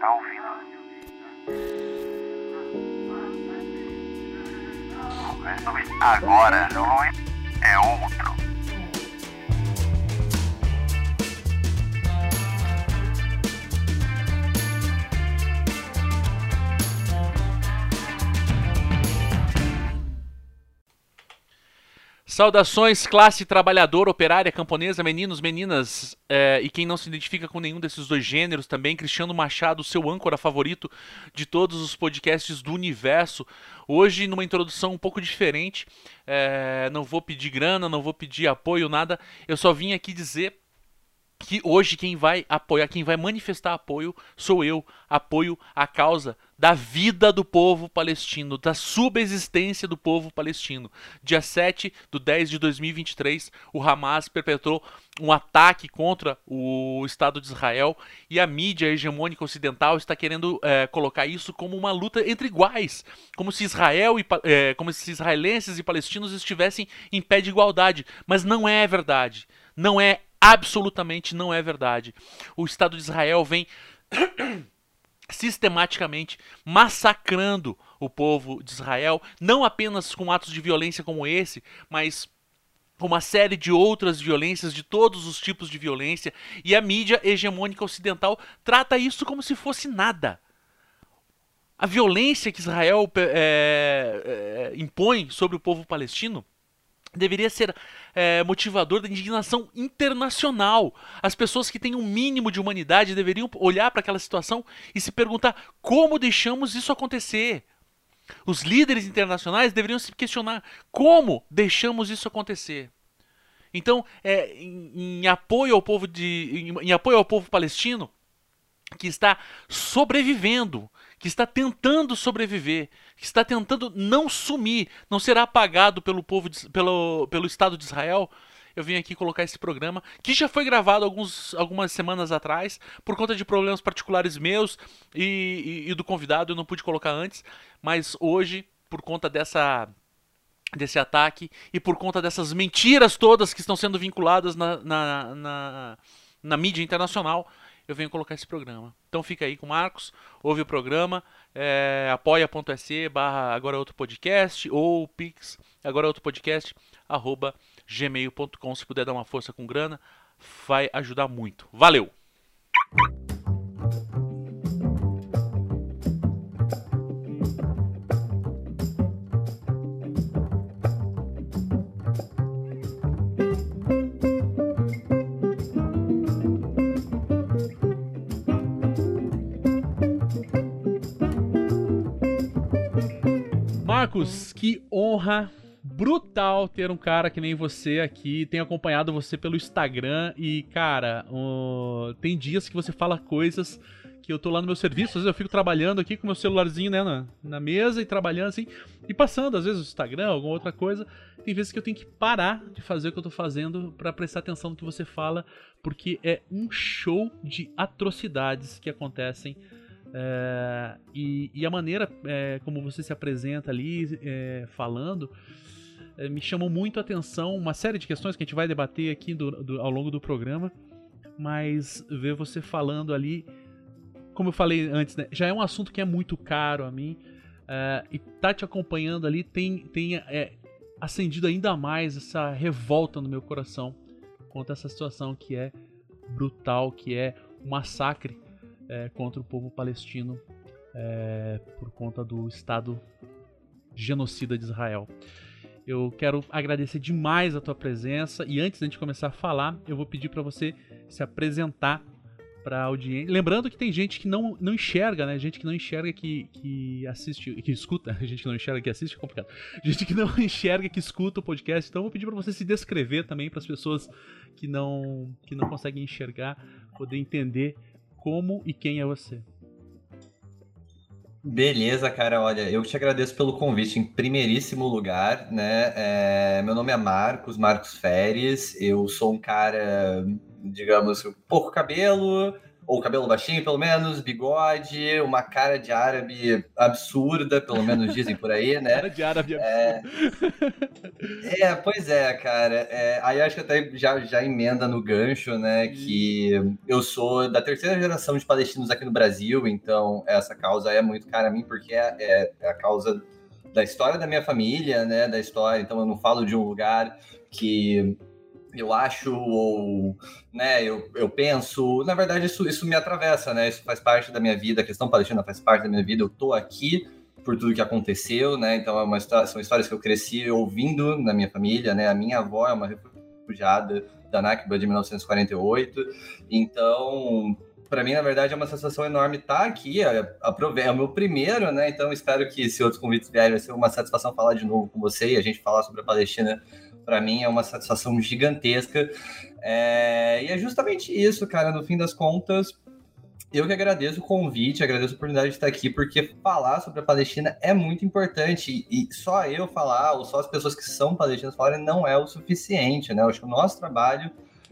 tá ouvindo? Agora, o Luiz é outro. Saudações, classe trabalhadora, operária, camponesa, meninos, meninas é, e quem não se identifica com nenhum desses dois gêneros também, Cristiano Machado, seu âncora favorito de todos os podcasts do universo. Hoje, numa introdução um pouco diferente, é, não vou pedir grana, não vou pedir apoio, nada, eu só vim aqui dizer que hoje quem vai apoiar, quem vai manifestar apoio sou eu, apoio a causa da vida do povo palestino, da subexistência do povo palestino. Dia 7 de 10 de 2023, o Hamas perpetrou um ataque contra o Estado de Israel e a mídia hegemônica ocidental está querendo é, colocar isso como uma luta entre iguais, como se Israel e é, como se israelenses e palestinos estivessem em pé de igualdade, mas não é verdade. Não é absolutamente não é verdade. O Estado de Israel vem sistematicamente massacrando o povo de Israel, não apenas com atos de violência como esse, mas uma série de outras violências, de todos os tipos de violência, e a mídia hegemônica ocidental trata isso como se fosse nada. A violência que Israel é, é, impõe sobre o povo palestino deveria ser é, motivador da indignação internacional. As pessoas que têm um mínimo de humanidade deveriam olhar para aquela situação e se perguntar como deixamos isso acontecer. Os líderes internacionais deveriam se questionar como deixamos isso acontecer. Então, é, em, em, apoio ao povo de, em, em apoio ao povo palestino que está sobrevivendo, que está tentando sobreviver, que está tentando não sumir, não ser apagado pelo povo, de, pelo, pelo Estado de Israel, eu vim aqui colocar esse programa, que já foi gravado alguns, algumas semanas atrás, por conta de problemas particulares meus e, e, e do convidado, eu não pude colocar antes, mas hoje, por conta dessa desse ataque e por conta dessas mentiras todas que estão sendo vinculadas na, na, na, na mídia internacional, eu venho colocar esse programa. Então fica aí com o Marcos, ouve o programa, é, apoia.se barra agora outro podcast, ou pix agora outro podcast, arroba gmail.com, se puder dar uma força com grana, vai ajudar muito. Valeu! Marcos, que honra brutal ter um cara que nem você aqui. Tenho acompanhado você pelo Instagram e, cara, uh, tem dias que você fala coisas que eu tô lá no meu serviço, às vezes eu fico trabalhando aqui com meu celularzinho, né, na, na mesa e trabalhando assim, e passando, às vezes, o Instagram, alguma outra coisa. Tem vezes que eu tenho que parar de fazer o que eu tô fazendo para prestar atenção no que você fala, porque é um show de atrocidades que acontecem é, e, e, a maneira é, como você se apresenta ali, é, falando, é, me chamou muito a atenção. Uma série de questões que a gente vai debater aqui do, do, ao longo do programa, mas ver você falando ali, como eu falei antes, né, já é um assunto que é muito caro a mim. É, e tá te acompanhando ali tem, tem é, acendido ainda mais essa revolta no meu coração contra essa situação que é brutal, que é um massacre é, contra o povo palestino é, por conta do Estado genocida de Israel. Eu quero agradecer demais a tua presença e antes de a gente começar a falar, eu vou pedir para você se apresentar para a audiência. Lembrando que tem gente que não, não enxerga, né? Gente que não enxerga que, que assiste, que escuta. Gente que não enxerga que assiste é complicado. Gente que não enxerga que escuta o podcast. Então eu vou pedir para você se descrever também para as pessoas que não que não conseguem enxergar, poder entender como e quem é você. Beleza, cara. Olha, eu te agradeço pelo convite em primeiríssimo lugar, né? É, meu nome é Marcos, Marcos Férez. Eu sou um cara, digamos, pouco cabelo, ou cabelo baixinho, pelo menos, bigode, uma cara de árabe absurda, pelo menos dizem por aí, né? Cara de árabe absurda. É, é pois é, cara. É, aí acho que até já, já emenda no gancho, né? Que eu sou da terceira geração de palestinos aqui no Brasil, então essa causa é muito cara a mim, porque é, é, é a causa da história da minha família, né? Da história, então eu não falo de um lugar que eu acho ou né, eu, eu penso, na verdade isso, isso me atravessa, né? Isso faz parte da minha vida, a questão palestina faz parte da minha vida. Eu tô aqui por tudo que aconteceu, né? Então é uma história, são histórias que eu cresci ouvindo na minha família, né? A minha avó é uma refugiada da Nakba de 1948. Então, para mim, na verdade, é uma sensação enorme estar aqui. É, é o meu primeiro, né? Então, espero que se outros convites vierem, vai ser uma satisfação falar de novo com você e a gente falar sobre a Palestina para mim é uma satisfação gigantesca. É, e é justamente isso, cara. No fim das contas, eu que agradeço o convite, agradeço a oportunidade de estar aqui, porque falar sobre a Palestina é muito importante. E só eu falar, ou só as pessoas que são palestinas falarem, não é o suficiente, né? Eu acho que o nosso trabalho,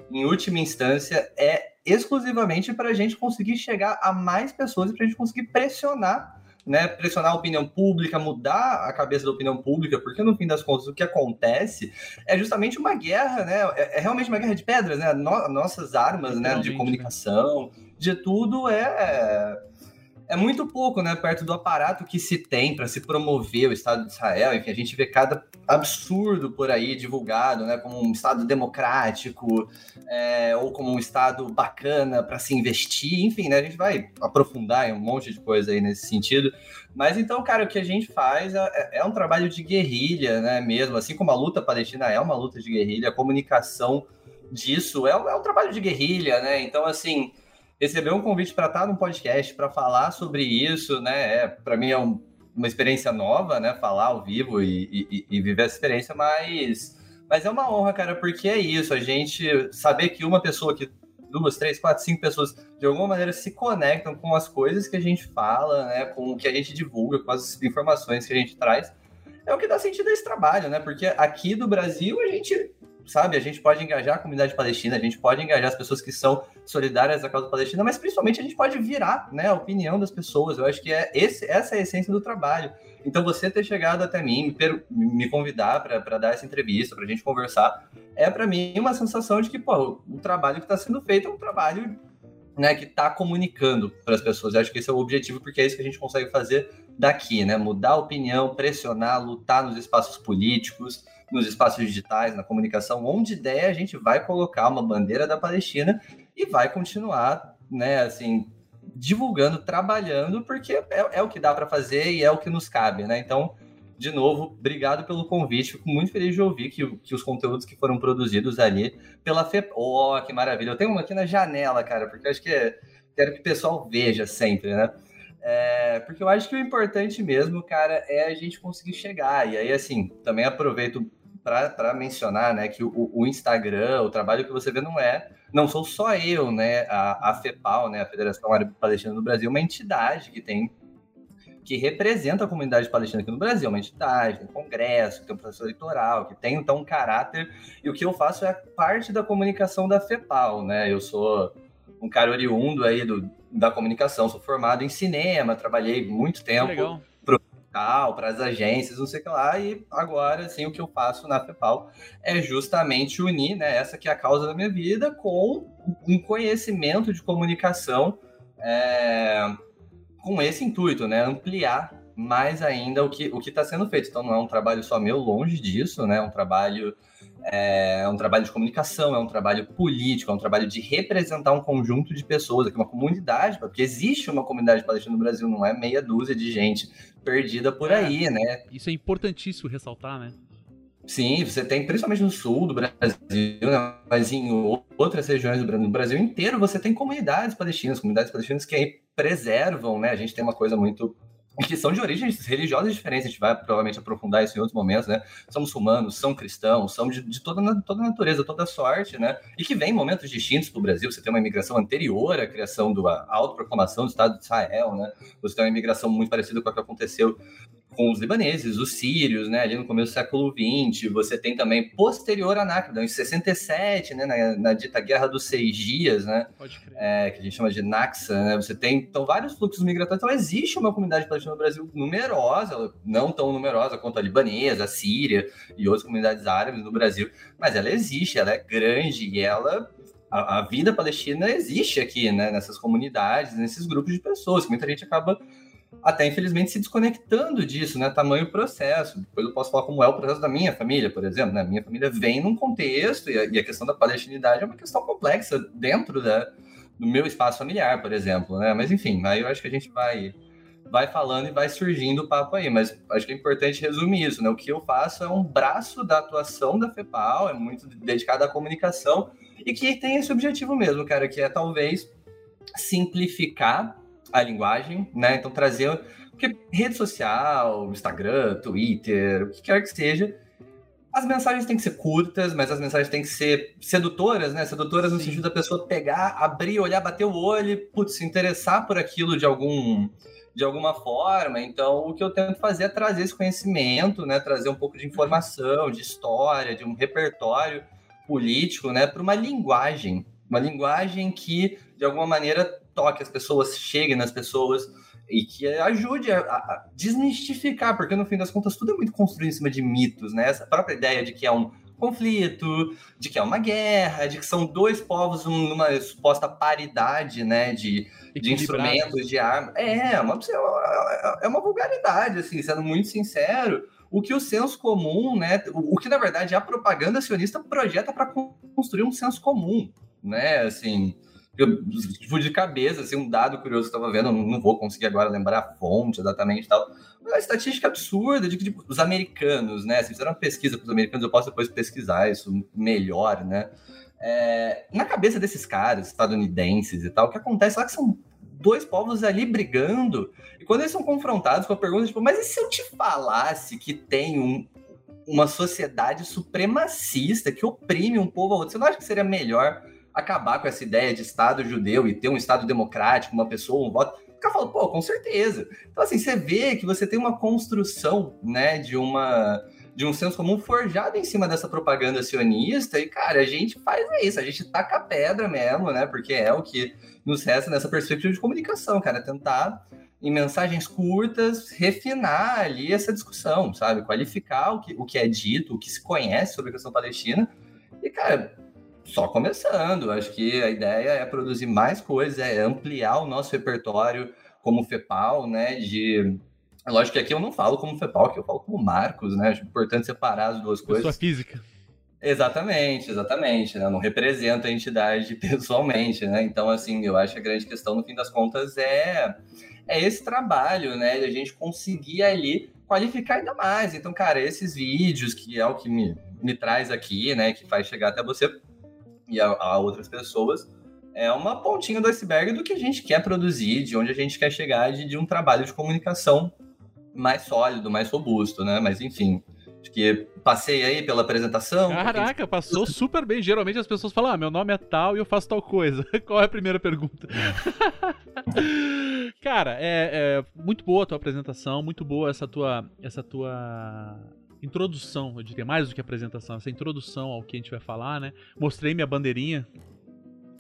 em última instância, é exclusivamente para a gente conseguir chegar a mais pessoas e para a gente conseguir pressionar né, pressionar a opinião pública, mudar a cabeça da opinião pública, porque no fim das contas o que acontece é justamente uma guerra, né? É, é realmente uma guerra de pedras, né? No, nossas armas, né, de né? comunicação, de tudo é é muito pouco, né, perto do aparato que se tem para se promover o Estado de Israel. Enfim, a gente vê cada absurdo por aí divulgado, né, como um Estado democrático é, ou como um Estado bacana para se investir. Enfim, né, a gente vai aprofundar em um monte de coisa aí nesse sentido. Mas então, cara, o que a gente faz é, é um trabalho de guerrilha, né, mesmo. Assim como a luta palestina é uma luta de guerrilha, a comunicação disso é, é um trabalho de guerrilha, né? Então, assim receber um convite para estar no podcast, para falar sobre isso, né? É, para mim é um, uma experiência nova, né? Falar ao vivo e, e, e, viver essa experiência, mas, mas é uma honra, cara, porque é isso, a gente saber que uma pessoa que duas, três, quatro, cinco pessoas de alguma maneira se conectam com as coisas que a gente fala, né? Com o que a gente divulga, com as informações que a gente traz. É o que dá sentido a esse trabalho, né? Porque aqui do Brasil a gente sabe? A gente pode engajar a comunidade palestina, a gente pode engajar as pessoas que são solidárias à causa palestina, mas principalmente a gente pode virar né, a opinião das pessoas. Eu acho que é esse, essa é a essência do trabalho. Então, você ter chegado até mim, me, me convidar para dar essa entrevista, para a gente conversar, é para mim uma sensação de que pô, o trabalho que está sendo feito é um trabalho né, que está comunicando para as pessoas. Eu acho que esse é o objetivo, porque é isso que a gente consegue fazer daqui, né? Mudar a opinião, pressionar, lutar nos espaços políticos, nos espaços digitais, na comunicação, onde der, a gente vai colocar uma bandeira da Palestina e vai continuar, né, assim, divulgando, trabalhando, porque é, é o que dá para fazer e é o que nos cabe, né? Então, de novo, obrigado pelo convite. Fico muito feliz de ouvir que, que os conteúdos que foram produzidos ali pela FEP. Oh, que maravilha! Eu tenho uma aqui na janela, cara, porque acho que é, quero que o pessoal veja sempre, né? É, porque eu acho que o importante mesmo, cara, é a gente conseguir chegar. E aí, assim, também aproveito para mencionar, né, que o, o, Instagram, o trabalho que você vê não é, não sou só eu, né, a, a FEPAL, né, a Federação Árabe Palestina do Brasil, uma entidade que tem que representa a comunidade palestina aqui no Brasil, uma entidade, tem um congresso, tem um processo eleitoral, que tem então um caráter, e o que eu faço é parte da comunicação da FEPAL, né? Eu sou um cara oriundo aí do, da comunicação, sou formado em cinema, trabalhei muito tempo para as agências, não sei o que lá, e agora, assim, o que eu faço na FEPAL é justamente unir, né, essa que é a causa da minha vida com um conhecimento de comunicação é, com esse intuito, né, ampliar mais ainda o que o está sendo feito. Então, não é um trabalho só meu, longe disso, né, é um trabalho é um trabalho de comunicação, é um trabalho político, é um trabalho de representar um conjunto de pessoas, aqui uma comunidade, porque existe uma comunidade palestina no Brasil, não é meia dúzia de gente perdida por é, aí, né? Isso é importantíssimo ressaltar, né? Sim, você tem principalmente no sul do Brasil, né? mas em outras regiões do Brasil, no Brasil inteiro, você tem comunidades palestinas, comunidades palestinas que aí preservam, né? A gente tem uma coisa muito que são de origens religiosas diferentes, a gente vai provavelmente aprofundar isso em outros momentos, né? São muçulmanos, são cristãos, são de, de toda, toda natureza, toda sorte, né? E que vem em momentos distintos para o Brasil. Você tem uma imigração anterior à criação da autoproclamação do Estado de Israel, né? Você tem uma imigração muito parecida com a que aconteceu com os libaneses, os sírios, né, ali no começo do século XX. Você tem também posterior a Nakba, em 67, né, na, na dita Guerra dos Seis Dias, né, é, que a gente chama de Naxa, né, você tem então vários fluxos migratórios. Então existe uma comunidade palestina no Brasil numerosa, não tão numerosa quanto a libanesa, a síria e outras comunidades árabes no Brasil, mas ela existe, ela é grande e ela a, a, vida palestina existe aqui, né, nessas comunidades, nesses grupos de pessoas, que muita gente acaba até infelizmente se desconectando disso, né? Tamanho processo. Depois eu posso falar como é o processo da minha família, por exemplo. Né? Minha família vem num contexto, e a, e a questão da palestinidade é uma questão complexa dentro da, do meu espaço familiar, por exemplo, né? Mas enfim, aí eu acho que a gente vai vai falando e vai surgindo o papo aí, mas acho que é importante resumir isso, né? O que eu faço é um braço da atuação da FEPAL, é muito dedicado à comunicação e que tem esse objetivo mesmo, cara, que é talvez simplificar a linguagem, né? Então trazer porque rede social, Instagram, Twitter, o que quer que seja, as mensagens têm que ser curtas, mas as mensagens têm que ser sedutoras, né? Sedutoras no Sim. sentido da pessoa pegar, abrir, olhar, bater o olho, putz, se interessar por aquilo de algum de alguma forma. Então, o que eu tento fazer é trazer esse conhecimento, né? Trazer um pouco de informação, de história, de um repertório político, né? Para uma linguagem, uma linguagem que de alguma maneira toque as pessoas, chegue nas pessoas e que ajude a, a, desmistificar, porque no fim das contas tudo é muito construído em cima de mitos, né? Essa própria ideia de que é um conflito, de que é uma guerra, de que são dois povos numa suposta paridade, né, de, de instrumentos, de armas. É, uma, é uma vulgaridade, assim, sendo muito sincero. O que o senso comum, né, o, o que na verdade a propaganda sionista projeta para construir um senso comum, né, assim eu de cabeça, assim, um dado curioso que eu estava vendo, não vou conseguir agora lembrar a fonte exatamente e tal, uma estatística absurda de que tipo, os americanos, né, se fizeram uma pesquisa para os americanos, eu posso depois pesquisar isso melhor, né, é, na cabeça desses caras, estadunidenses e tal, o que acontece lá é que são dois povos ali brigando, e quando eles são confrontados com a pergunta, tipo, mas e se eu te falasse que tem um, uma sociedade supremacista que oprime um povo ao outro, você não acha que seria melhor acabar com essa ideia de Estado judeu e ter um Estado democrático, uma pessoa, um voto. O cara fala, pô, com certeza. Então, assim, você vê que você tem uma construção, né, de uma de um senso comum forjado em cima dessa propaganda sionista, e, cara, a gente faz isso, a gente taca a pedra mesmo, né, porque é o que nos resta nessa perspectiva de comunicação, cara, tentar, em mensagens curtas, refinar ali essa discussão, sabe, qualificar o que, o que é dito, o que se conhece sobre a questão palestina, e, cara, só começando. Acho que a ideia é produzir mais coisas, é ampliar o nosso repertório como FEPAL, né? De lógico que aqui eu não falo como FEPAL, aqui eu falo como Marcos, né? Acho importante separar as duas coisas. Pessoa física. Exatamente, exatamente, né? Não representa a entidade pessoalmente, né? Então, assim, eu acho que a grande questão, no fim das contas, é, é esse trabalho, né? De a gente conseguir ali qualificar ainda mais. Então, cara, esses vídeos, que é o que me, me traz aqui, né? Que faz chegar até você, e a, a outras pessoas, é uma pontinha do iceberg do que a gente quer produzir, de onde a gente quer chegar, de, de um trabalho de comunicação mais sólido, mais robusto, né? Mas enfim, acho que passei aí pela apresentação. Caraca, passou super bem. Geralmente as pessoas falam, ah, meu nome é tal e eu faço tal coisa. Qual é a primeira pergunta? Cara, é, é, muito boa a tua apresentação, muito boa essa tua, essa tua introdução, eu diria mais do que apresentação, essa introdução ao que a gente vai falar, né? Mostrei minha bandeirinha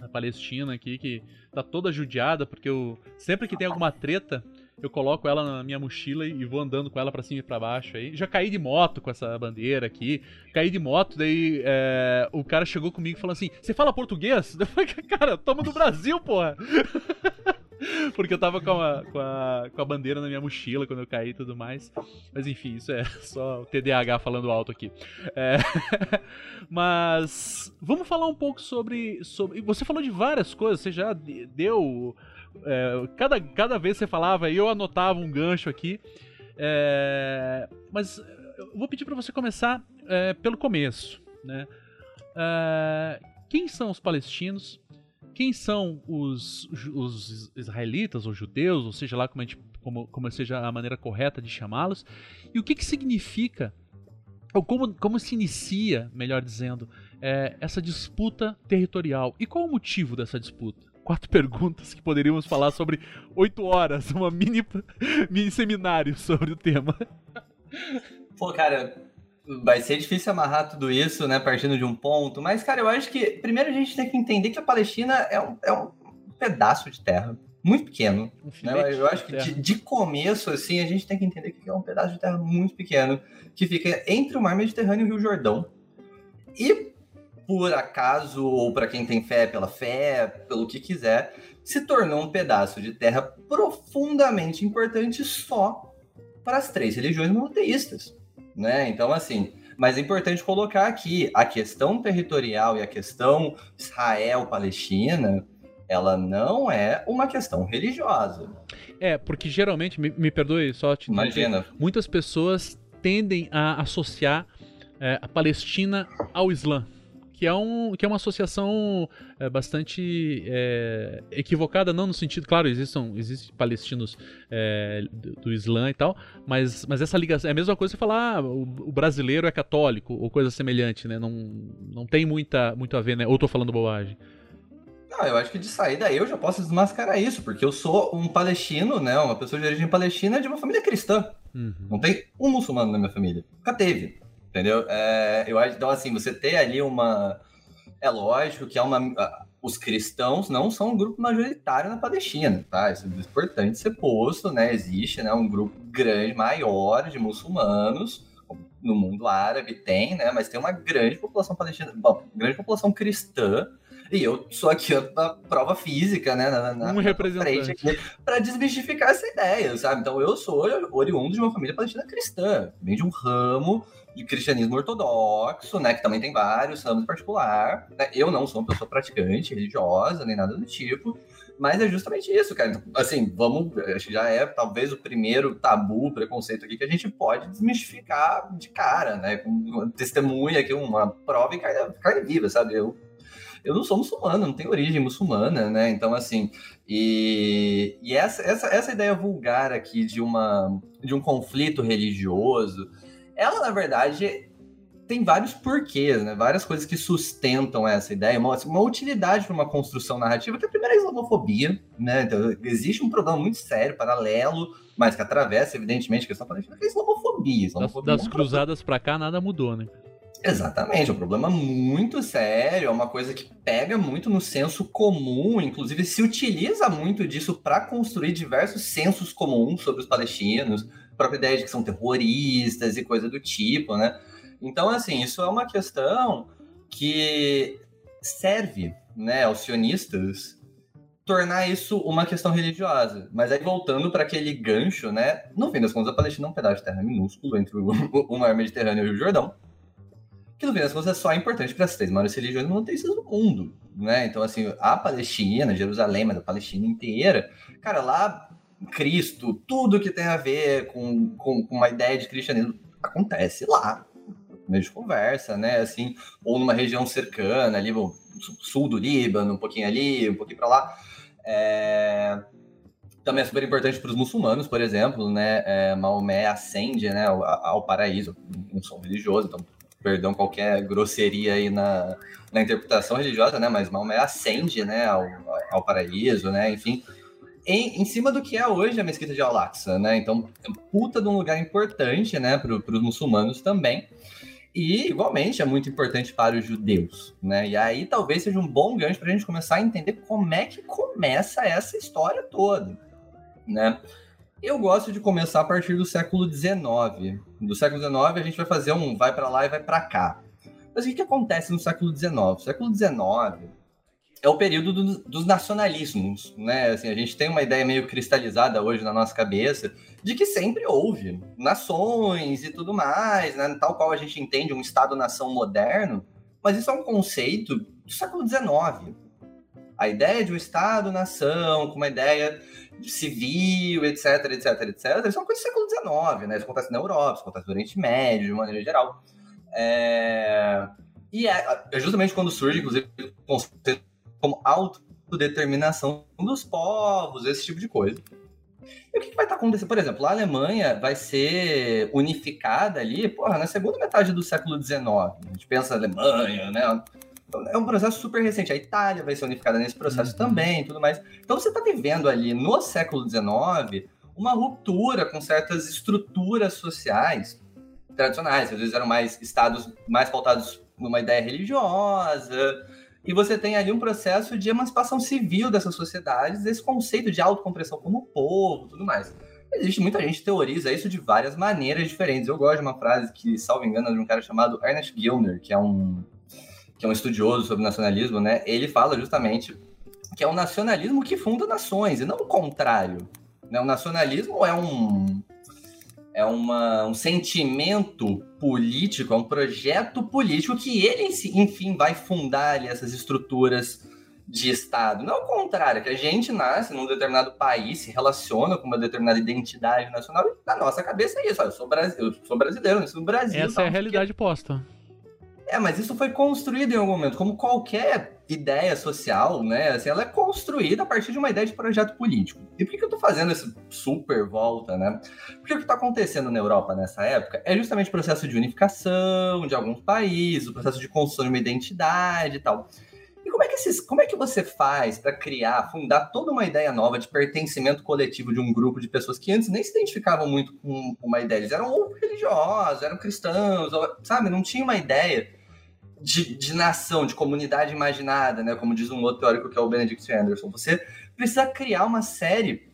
da Palestina aqui, que tá toda judiada, porque eu sempre que tem alguma treta, eu coloco ela na minha mochila e vou andando com ela para cima e pra baixo aí. Já caí de moto com essa bandeira aqui. Caí de moto, daí é, o cara chegou comigo e falou assim: Você fala português? Eu falei, cara, tamo do Brasil, porra! Porque eu tava com a, com, a, com a bandeira na minha mochila quando eu caí e tudo mais. Mas enfim, isso é só o TDAH falando alto aqui. É... Mas vamos falar um pouco sobre, sobre. Você falou de várias coisas, você já deu. É, cada, cada vez você falava eu anotava um gancho aqui. É... Mas eu vou pedir para você começar é, pelo começo. Né? É, quem são os palestinos? Quem são os, os israelitas ou judeus, ou seja lá como, gente, como, como seja a maneira correta de chamá-los, e o que, que significa, ou como, como se inicia, melhor dizendo, é, essa disputa territorial. E qual o motivo dessa disputa? quatro perguntas que poderíamos falar sobre oito horas, uma mini, mini seminário sobre o tema. Pô, cara, vai ser difícil amarrar tudo isso, né, partindo de um ponto, mas, cara, eu acho que primeiro a gente tem que entender que a Palestina é um, é um pedaço de terra muito pequeno. Um né? Eu acho que de, de, começo, assim, a gente tem que entender que é um pedaço de terra muito pequeno, que fica entre o Mar Mediterrâneo e o Rio Jordão. E, por acaso, ou para quem tem fé pela fé, pelo que quiser, se tornou um pedaço de terra profundamente importante só para as três religiões monoteístas. Né? Então, assim, mas é importante colocar aqui a questão territorial e a questão Israel-Palestina ela não é uma questão religiosa. É, porque geralmente, me, me perdoe só te Imagina. Dizer, muitas pessoas tendem a associar é, a Palestina ao Islã. Que é, um, que é uma associação é, bastante é, equivocada, não no sentido, claro, existem, existem palestinos é, do, do, Islã e tal, mas, mas essa ligação é a mesma coisa você falar ah, o, o, brasileiro é católico ou coisa semelhante, né? Não, não tem muita, muito a ver, né? Ou estou falando bobagem. Não, eu acho que de saída eu já posso desmascarar isso, porque eu sou um palestino, né? Uma pessoa de origem palestina de uma família cristã. Uhum. Não tem um muçulmano na minha família. Nunca teve. Entendeu? É, eu acho, então, assim, você ter ali uma. É lógico que é uma. Os cristãos não são um grupo majoritário na Palestina, tá? Isso é importante ser posto, né? Existe né, um grupo grande, maior de muçulmanos no mundo árabe, tem, né? Mas tem uma grande população palestina, bom, grande população cristã e eu sou aqui a prova física, né? Na, na, um representante. Para desmistificar essa ideia, sabe? Então eu sou oriundo de uma família palestina cristã, vem de um ramo de cristianismo ortodoxo, né? Que também tem vários ramos particular. Né? Eu não sou uma pessoa praticante, religiosa, nem nada do tipo. Mas é justamente isso, cara. Então, assim, vamos. Acho que já é talvez o primeiro tabu, preconceito aqui que a gente pode desmistificar de cara, né? Com testemunha aqui, uma prova e carne, carne viva, sabe? Eu eu não sou muçulmano, não tenho origem muçulmana, né? Então, assim, e, e essa, essa, essa ideia vulgar aqui de, uma, de um conflito religioso, ela, na verdade, tem vários porquês, né? Várias coisas que sustentam essa ideia, uma, uma utilidade para uma construção narrativa, que a primeira é a islamofobia, né? Então, existe um problema muito sério, paralelo, mas que atravessa, evidentemente, a questão palestina, que é a islamofobia. islamofobia das, das cruzadas para cá, nada mudou, né? Exatamente, é um problema muito sério, é uma coisa que pega muito no senso comum, inclusive se utiliza muito disso para construir diversos sensos comuns sobre os palestinos, própria ideia de que são terroristas e coisa do tipo, né? Então, assim, isso é uma questão que serve, né, aos sionistas tornar isso uma questão religiosa. Mas aí voltando para aquele gancho, né, no fim das contas a Palestina é um pedaço de terra minúsculo entre o, o mar Mediterrâneo e o Rio Jordão que no fim das contas é só importante para as três maiores religiões monoteístas do mundo, né? Então, assim, a Palestina, Jerusalém, mas a Palestina inteira, cara, lá Cristo, tudo que tem a ver com, com, com uma ideia de cristianismo acontece lá, meio de conversa, né? Assim, ou numa região cercana, ali, no sul do Líbano, um pouquinho ali, um pouquinho para lá. É... Também é super importante para os muçulmanos, por exemplo, né? É, Maomé ascende né, ao, ao paraíso, não sou religioso, então perdão qualquer grosseria aí na, na interpretação religiosa, né? Mas Maomé ascende, né, ao, ao paraíso, né? Enfim, em, em cima do que é hoje a mesquita de Al-Aqsa, né? Então, é puta de um lugar importante, né, para os muçulmanos também. E, igualmente, é muito importante para os judeus, né? E aí talvez seja um bom gancho para a gente começar a entender como é que começa essa história toda, né? Eu gosto de começar a partir do século XIX. Do século XIX a gente vai fazer um vai para lá e vai para cá. Mas o que, que acontece no século XIX? O século XIX é o período do, dos nacionalismos, né? Assim, a gente tem uma ideia meio cristalizada hoje na nossa cabeça de que sempre houve nações e tudo mais, né? Tal qual a gente entende um Estado-nação moderno, mas isso é um conceito do século XIX. A ideia de um Estado-nação com uma ideia civil, etc, etc, etc, isso é uma coisa do século XIX, né? Isso acontece na Europa, isso acontece no Oriente Médio, de maneira geral. É... E é, é justamente quando surge, inclusive, conceito como autodeterminação dos povos, esse tipo de coisa. E o que, vai estar acontecendo? Por exemplo, a Alemanha vai ser unificada ali, porra, na segunda metade do século XIX. A gente pensa Alemanha, né? é um processo super recente. A Itália vai ser unificada nesse processo uhum. também, tudo mais. Então você está vivendo ali no século XIX uma ruptura com certas estruturas sociais tradicionais. Às vezes eram mais estados mais pautados numa ideia religiosa. E você tem ali um processo de emancipação civil dessas sociedades, esse conceito de autocompressão como povo, tudo mais. Existe muita gente que teoriza isso de várias maneiras diferentes. Eu gosto de uma frase que, salvo engano, é de um cara chamado Ernest Gilner, que é um que é um estudioso sobre nacionalismo, né? Ele fala justamente que é um nacionalismo que funda nações e não o contrário. Né? O nacionalismo é um é uma, um sentimento político, é um projeto político que ele, enfim, vai fundar ali essas estruturas de Estado. Não é o contrário, que a gente nasce num determinado país, se relaciona com uma determinada identidade nacional, e na nossa cabeça é isso. eu, sou eu sou brasileiro, nasci no Brasil. Essa é a realidade porque... posta. É, mas isso foi construído em algum momento, como qualquer ideia social, né? Assim, ela é construída a partir de uma ideia de projeto político. E por que, eu tô fazendo essa super volta, né? Porque o que está acontecendo na Europa nessa época é justamente o processo de unificação de alguns países, o processo de construção de uma identidade e tal. E como é que, esses, como é que você faz para criar, fundar toda uma ideia nova de pertencimento coletivo de um grupo de pessoas que antes nem se identificavam muito com uma ideia? Eles eram ou religiosos, eram cristãos, ou, sabe? Não tinha uma ideia de, de, nação, de comunidade imaginada, né? Como diz um outro teórico que é o Benedict Anderson. Você precisa criar uma série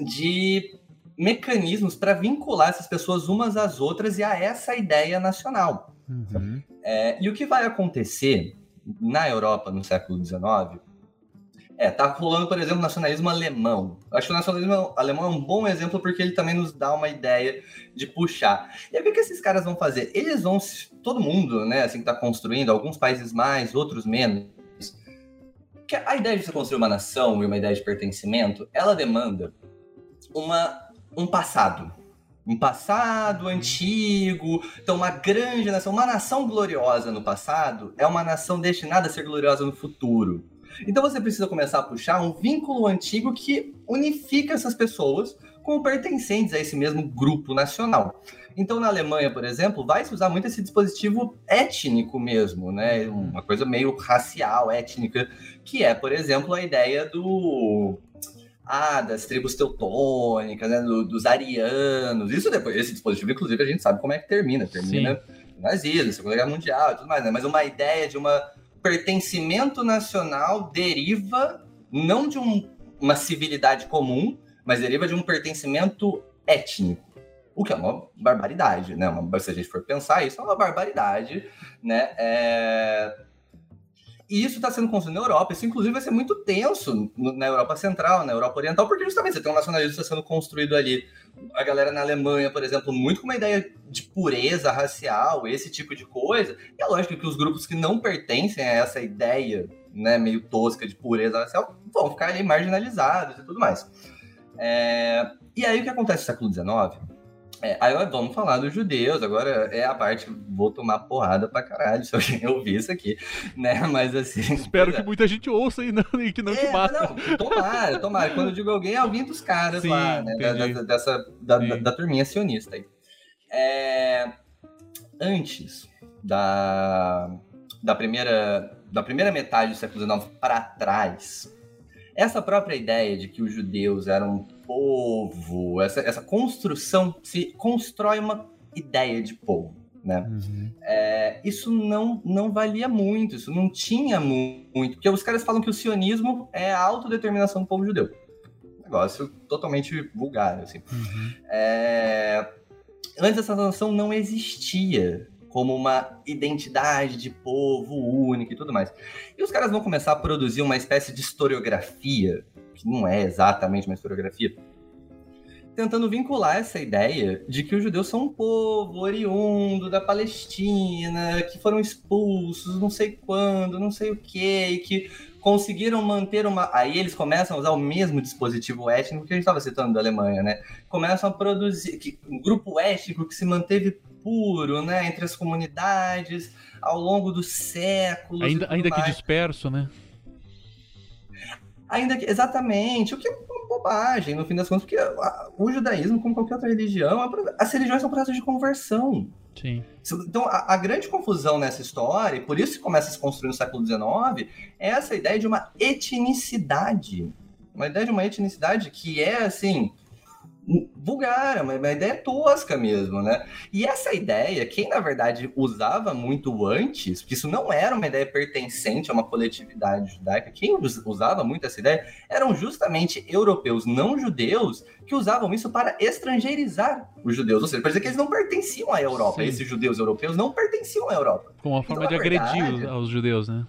de mecanismos para vincular essas pessoas umas às outras e a essa ideia nacional. Uhum. É, e o que vai acontecer na Europa no século XIX, é, tá rolando, por exemplo, nacionalismo alemão. Acho que o nacionalismo alemão é um bom exemplo porque ele também nos dá uma ideia de puxar. E aí, o que, que esses caras vão fazer? Eles vão, todo mundo, né, assim, que tá construindo, alguns países mais, outros menos, que a ideia de você construir uma nação e uma ideia de pertencimento, ela demanda uma, um passado, um passado antigo. Então, uma grande nação, uma nação gloriosa no passado é uma nação destinada a ser gloriosa no futuro. Então, você precisa começar a puxar um vínculo antigo que unifica essas pessoas como pertencentes a esse mesmo grupo nacional. Então, na Alemanha, por exemplo, vai se usar muito esse dispositivo étnico mesmo, né? Uma coisa meio racial, étnica, que é, por exemplo, a ideia do ah, das tribos teutônicas, né, do, dos arianos. Isso depois, esse dispositivo, inclusive, a gente sabe como é que termina. Termina no nazismo, Segunda Guerra Mundial e tudo mais, né? Mas uma ideia de uma pertencimento nacional deriva não de um, uma civilidade comum, mas deriva de um pertencimento étnico. O que é uma barbaridade, né? Uma, se a gente for pensar, isso é uma barbaridade, né? É e isso está sendo construído na Europa. Isso, inclusive, vai ser muito tenso na Europa Central, na Europa Oriental, porque justamente você tem um nacionalismo sendo construído ali. A galera na Alemanha, por exemplo, muito com uma ideia de pureza racial, esse tipo de coisa. E é lógico que os grupos que não pertencem a essa ideia né, meio tosca de pureza racial vão ficar ali marginalizados e tudo mais. É... E aí o que acontece no século XIX? É, aí vamos falar dos judeus, agora é a parte vou tomar porrada pra caralho se alguém ouvir isso aqui, né? Mas assim. Espero que muita gente ouça e, não, e que não é, te mata. Não, tomara, tomara. Quando eu digo alguém, é alguém dos caras Sim, lá, né? Da, da, dessa, da, da, da, turminha sionista aí. É, antes da, da, primeira, da primeira metade do século XIX para trás, essa própria ideia de que os judeus eram povo, essa, essa construção, se constrói uma ideia de povo. Né? Uhum. É, isso não, não valia muito, isso não tinha muito, porque os caras falam que o sionismo é a autodeterminação do povo judeu. Negócio totalmente vulgar, assim. Uhum. É, antes essa noção não existia como uma identidade de povo único e tudo mais. E os caras vão começar a produzir uma espécie de historiografia que não é exatamente uma historiografia, tentando vincular essa ideia de que os judeus são um povo oriundo da Palestina, que foram expulsos não sei quando, não sei o que, e que conseguiram manter uma. Aí eles começam a usar o mesmo dispositivo étnico que a gente estava citando da Alemanha, né? Começam a produzir um grupo étnico que se manteve puro, né, entre as comunidades ao longo dos séculos. Ainda, ainda que disperso, né? Ainda que, exatamente, o que é uma bobagem, no fim das contas, porque o judaísmo, como qualquer outra religião, as religiões são processos de conversão. Sim. Então, a, a, grande confusão nessa história, e por isso que começa a se construir no século XIX, é essa ideia de uma etnicidade. Uma ideia de uma etnicidade que é, assim, vulgar, uma, uma ideia tosca mesmo, né? E essa ideia, quem na verdade usava muito antes, porque isso não era uma ideia pertencente a uma coletividade judaica, quem usava muito essa ideia eram justamente europeus não judeus que usavam isso para estrangeirizar os judeus, ou seja, para dizer que eles não pertenciam à Europa, Sim. esses judeus europeus não pertenciam à Europa. Com uma forma então, de verdade, agredir os judeus, né?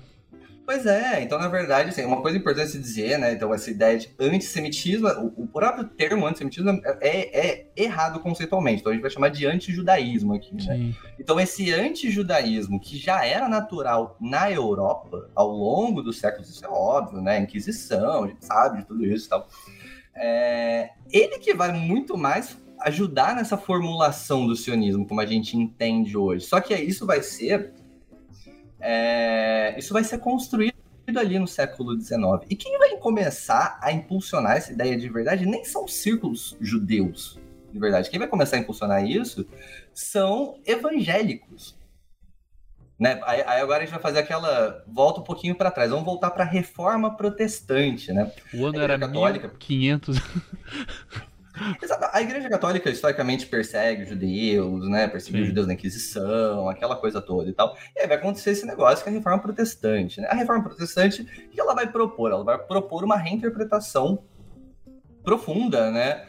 Pois é, então na verdade, assim, uma coisa importante se dizer, né? Então, essa ideia de antissemitismo, o, o próprio termo antissemitismo é, é, errado conceitualmente, então a gente vai chamar de antijudaísmo aqui, né? Então, esse antijudaísmo que já era natural na Europa ao longo dos séculos, isso é óbvio, né? Inquisição, a gente sabe de tudo isso e tal. É, ele que vai muito mais ajudar nessa formulação do sionismo, como a gente entende hoje. Só que isso vai ser é, isso vai ser construído ali no século XIX. E quem vai começar a impulsionar essa ideia de verdade nem são círculos judeus de verdade. Quem vai começar a impulsionar isso são evangélicos. Né? Aí, aí, agora a gente vai fazer aquela volta um pouquinho para trás. Vamos voltar para a Reforma Protestante, né? O ano era católica. 1500. A Igreja Católica historicamente persegue os judeus, né? Perseguiu os judeus na Inquisição, aquela coisa toda e tal. E aí vai acontecer esse negócio que é a Reforma Protestante, né? A Reforma Protestante, o que ela vai propor? Ela vai propor uma reinterpretação profunda, né?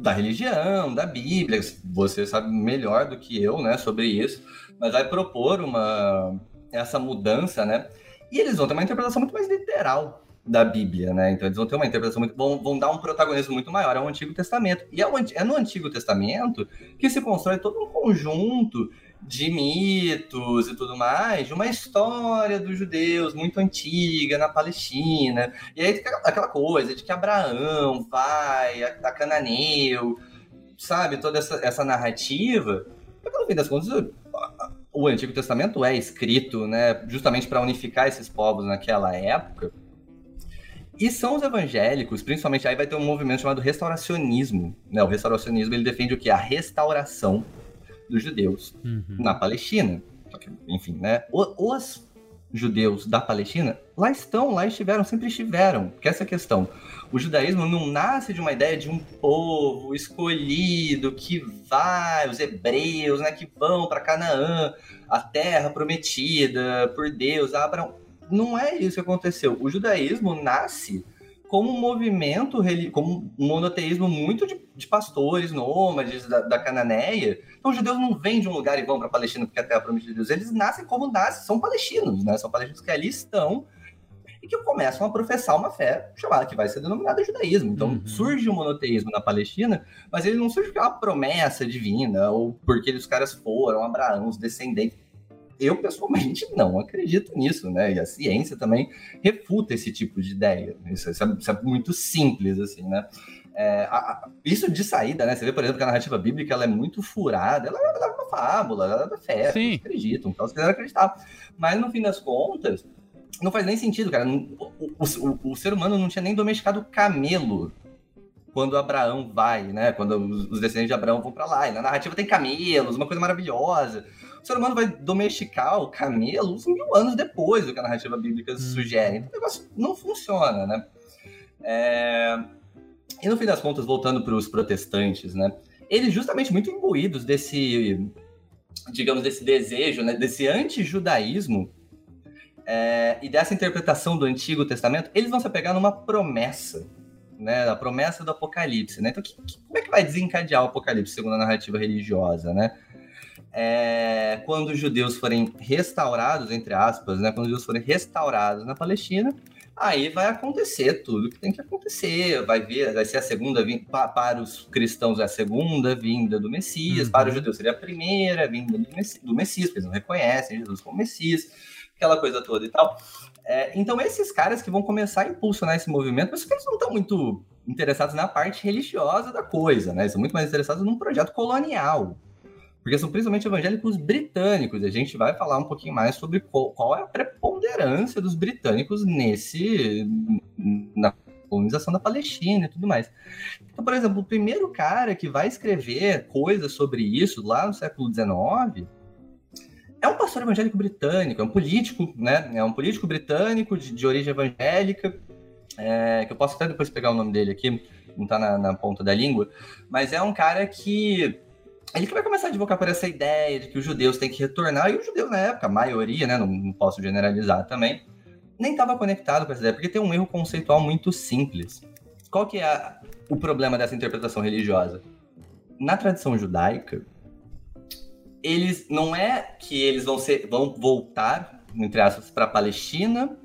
Da religião, da Bíblia. Você sabe melhor do que eu, né? Sobre isso. Mas vai propor uma essa mudança, né? E eles vão ter uma interpretação muito mais literal da Bíblia, né? Então eles vão ter uma interpretação muito. vão, vão dar um protagonismo muito maior ao Antigo Testamento. E é, o, é no Antigo Testamento que se constrói todo um conjunto de mitos e tudo mais, de uma história dos judeus muito antiga na Palestina. E aí aquela coisa de que Abraão vai a, a Cananeu, sabe? Toda essa, essa narrativa. Porque no fim das contas, o Antigo Testamento é escrito, né, justamente para unificar esses povos naquela época. E são os evangélicos, principalmente, aí vai ter um movimento chamado restauracionismo. Né? O restauracionismo ele defende o que? A restauração dos judeus uhum. na Palestina. Enfim, né? Os judeus da Palestina lá estão, lá estiveram, sempre estiveram. Que essa é a questão. O judaísmo não nasce de uma ideia de um povo escolhido que vai, os hebreus, né, que vão para Canaã, a terra prometida por Deus, Abraão não é isso que aconteceu. O judaísmo nasce como um movimento, como um monoteísmo muito de, de pastores nômades da, da, Cananéia. Então, os judeus não vêm de um lugar e vão para a Palestina porque é a terra prometida de Deus. Eles nascem como nascem, são palestinos, né? São palestinos que ali estão e que começam a professar uma fé chamada que vai ser denominada judaísmo. Então, uhum. surge o monoteísmo na Palestina, mas ele não surge porque é uma promessa divina ou porque os caras foram Abraão, os descendentes eu pessoalmente não acredito nisso, né? E a ciência também refuta esse tipo de ideia. Isso, isso, é, isso é, muito simples, assim, né? É, a, a, isso de saída, né? Você vê, por exemplo, que a narrativa bíblica ela é muito furada, ela, ela é uma fábula, ela é da fé, Sim. acreditam, então, se quiser acreditar. Mas no fim das contas, não faz nem sentido, cara. O, o, o, o ser humano não tinha nem domesticado camelo quando Abraão vai, né? Quando os descendentes de Abraão vão para lá. E na narrativa tem camelos, uma coisa maravilhosa o ser humano vai domesticar o camelo uns mil anos depois do que a narrativa bíblica hum. sugere. Então o negócio não funciona, né? É... E no fim das contas, voltando para os protestantes, né? Eles justamente muito imbuídos desse, digamos, desse desejo, né? Desse anti-judaísmo é... e dessa interpretação do Antigo Testamento, eles vão se apegar numa promessa, né? A promessa do Apocalipse, né? Então, que, que, como é que vai desencadear o Apocalipse segundo a narrativa religiosa, né? É, quando os judeus forem restaurados, entre aspas, né, quando os judeus forem restaurados na Palestina, aí vai acontecer tudo que tem que acontecer. Vai ver, vai ser a segunda vinda para os cristãos é a segunda vinda do Messias, uhum. para os judeus seria a primeira vinda do Messias, do Messias, porque eles não reconhecem Jesus como Messias, aquela coisa toda e tal. É, então esses caras que vão começar a impulsionar esse movimento, mas eles não estão muito interessados na parte religiosa da coisa, né? Eles são muito mais interessados num projeto colonial porque são principalmente evangélicos britânicos. A gente vai falar um pouquinho mais sobre qual, qual é a preponderância dos britânicos nesse na colonização da Palestina e tudo mais. Então, por exemplo, o primeiro cara que vai escrever coisas sobre isso lá no século XIX é um pastor evangélico britânico, é um político, né? É um político britânico de, de origem evangélica, é, que eu posso até depois pegar o nome dele aqui, não tá na, na ponta da língua, mas é um cara que ele que vai começar a advocar por essa ideia de que os judeus têm que retornar, e os judeus na época, a maioria, né, não, não posso generalizar também, nem estava conectado com essa ideia, porque tem um erro conceitual muito simples. Qual que é a, o problema dessa interpretação religiosa? Na tradição judaica, eles não é que eles vão ser vão voltar entre aspas para a Palestina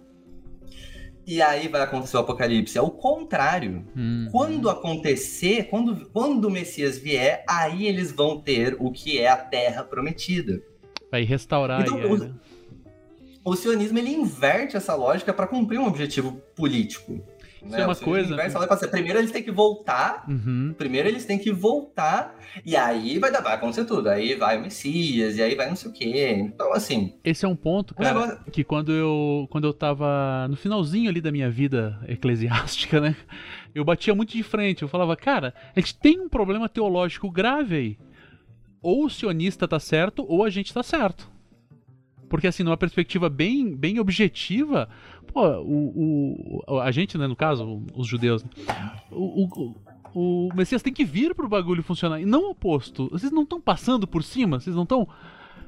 e aí vai acontecer o apocalipse. É o contrário. Hum. Quando acontecer, quando, quando o Messias vier, aí eles vão ter o que é a terra prometida. Vai restaurar então, aí, o, né? o sionismo ele inverte essa lógica para cumprir um objetivo político. Isso né? é uma coisa. Inverso, primeiro eles têm que voltar. Uhum. Primeiro eles têm que voltar. E aí vai, dar, vai acontecer tudo. Aí vai o Messias, e aí vai não sei o quê. Então, assim. Esse é um ponto, cara, negócio... que quando eu, quando eu tava no finalzinho ali da minha vida eclesiástica, né? Eu batia muito de frente. Eu falava, cara, a gente tem um problema teológico grave aí. Ou o sionista tá certo, ou a gente tá certo. Porque, assim, numa perspectiva bem, bem objetiva, pô, o, o, a gente, né, no caso, os judeus, né, o, o, o Messias tem que vir pro bagulho funcionar, e não o oposto. Vocês não estão passando por cima, vocês não estão.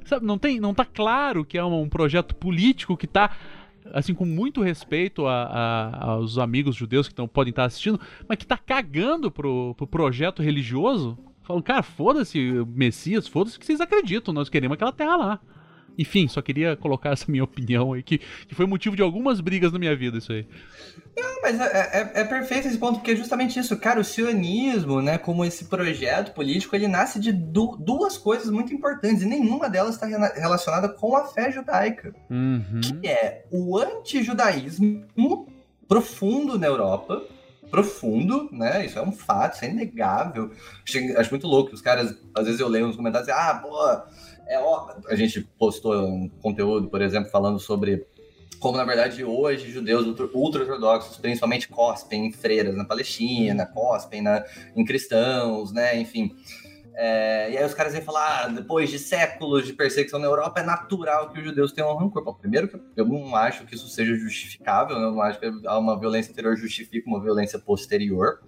Sabe, não, tem, não tá claro que é um, um projeto político que tá assim, com muito respeito a, a, aos amigos judeus que tão, podem estar assistindo, mas que tá cagando pro, pro projeto religioso, falando, cara, foda-se Messias, foda-se que vocês acreditam, nós queremos aquela terra lá. Enfim, só queria colocar essa minha opinião aí, que, que foi motivo de algumas brigas na minha vida, isso aí. Não, mas é, é, é, perfeito esse ponto, porque é justamente isso, cara, o sionismo, né, como esse projeto político, ele nasce de du duas coisas muito importantes, e nenhuma delas está relacionada com a fé judaica, uhum. que é o antijudaísmo profundo na Europa, profundo, né? Isso é um fato, isso é inegável. Acho, muito louco. Os caras, às vezes eu leio nos comentários, ah, pô, é óbvio. A gente postou um conteúdo, por exemplo, falando sobre como, na verdade, hoje judeus ultra-ortodoxos, principalmente, cospem em freiras na Palestina, cospem na, em cristãos, né? Enfim. É, e aí os caras vêm falar, ah, depois de séculos de perseguição na Europa, é natural que os judeus tenham um rancor. Bom, primeiro que eu não acho que isso seja justificável, né? eu não acho que uma violência interior justifique uma violência posterior.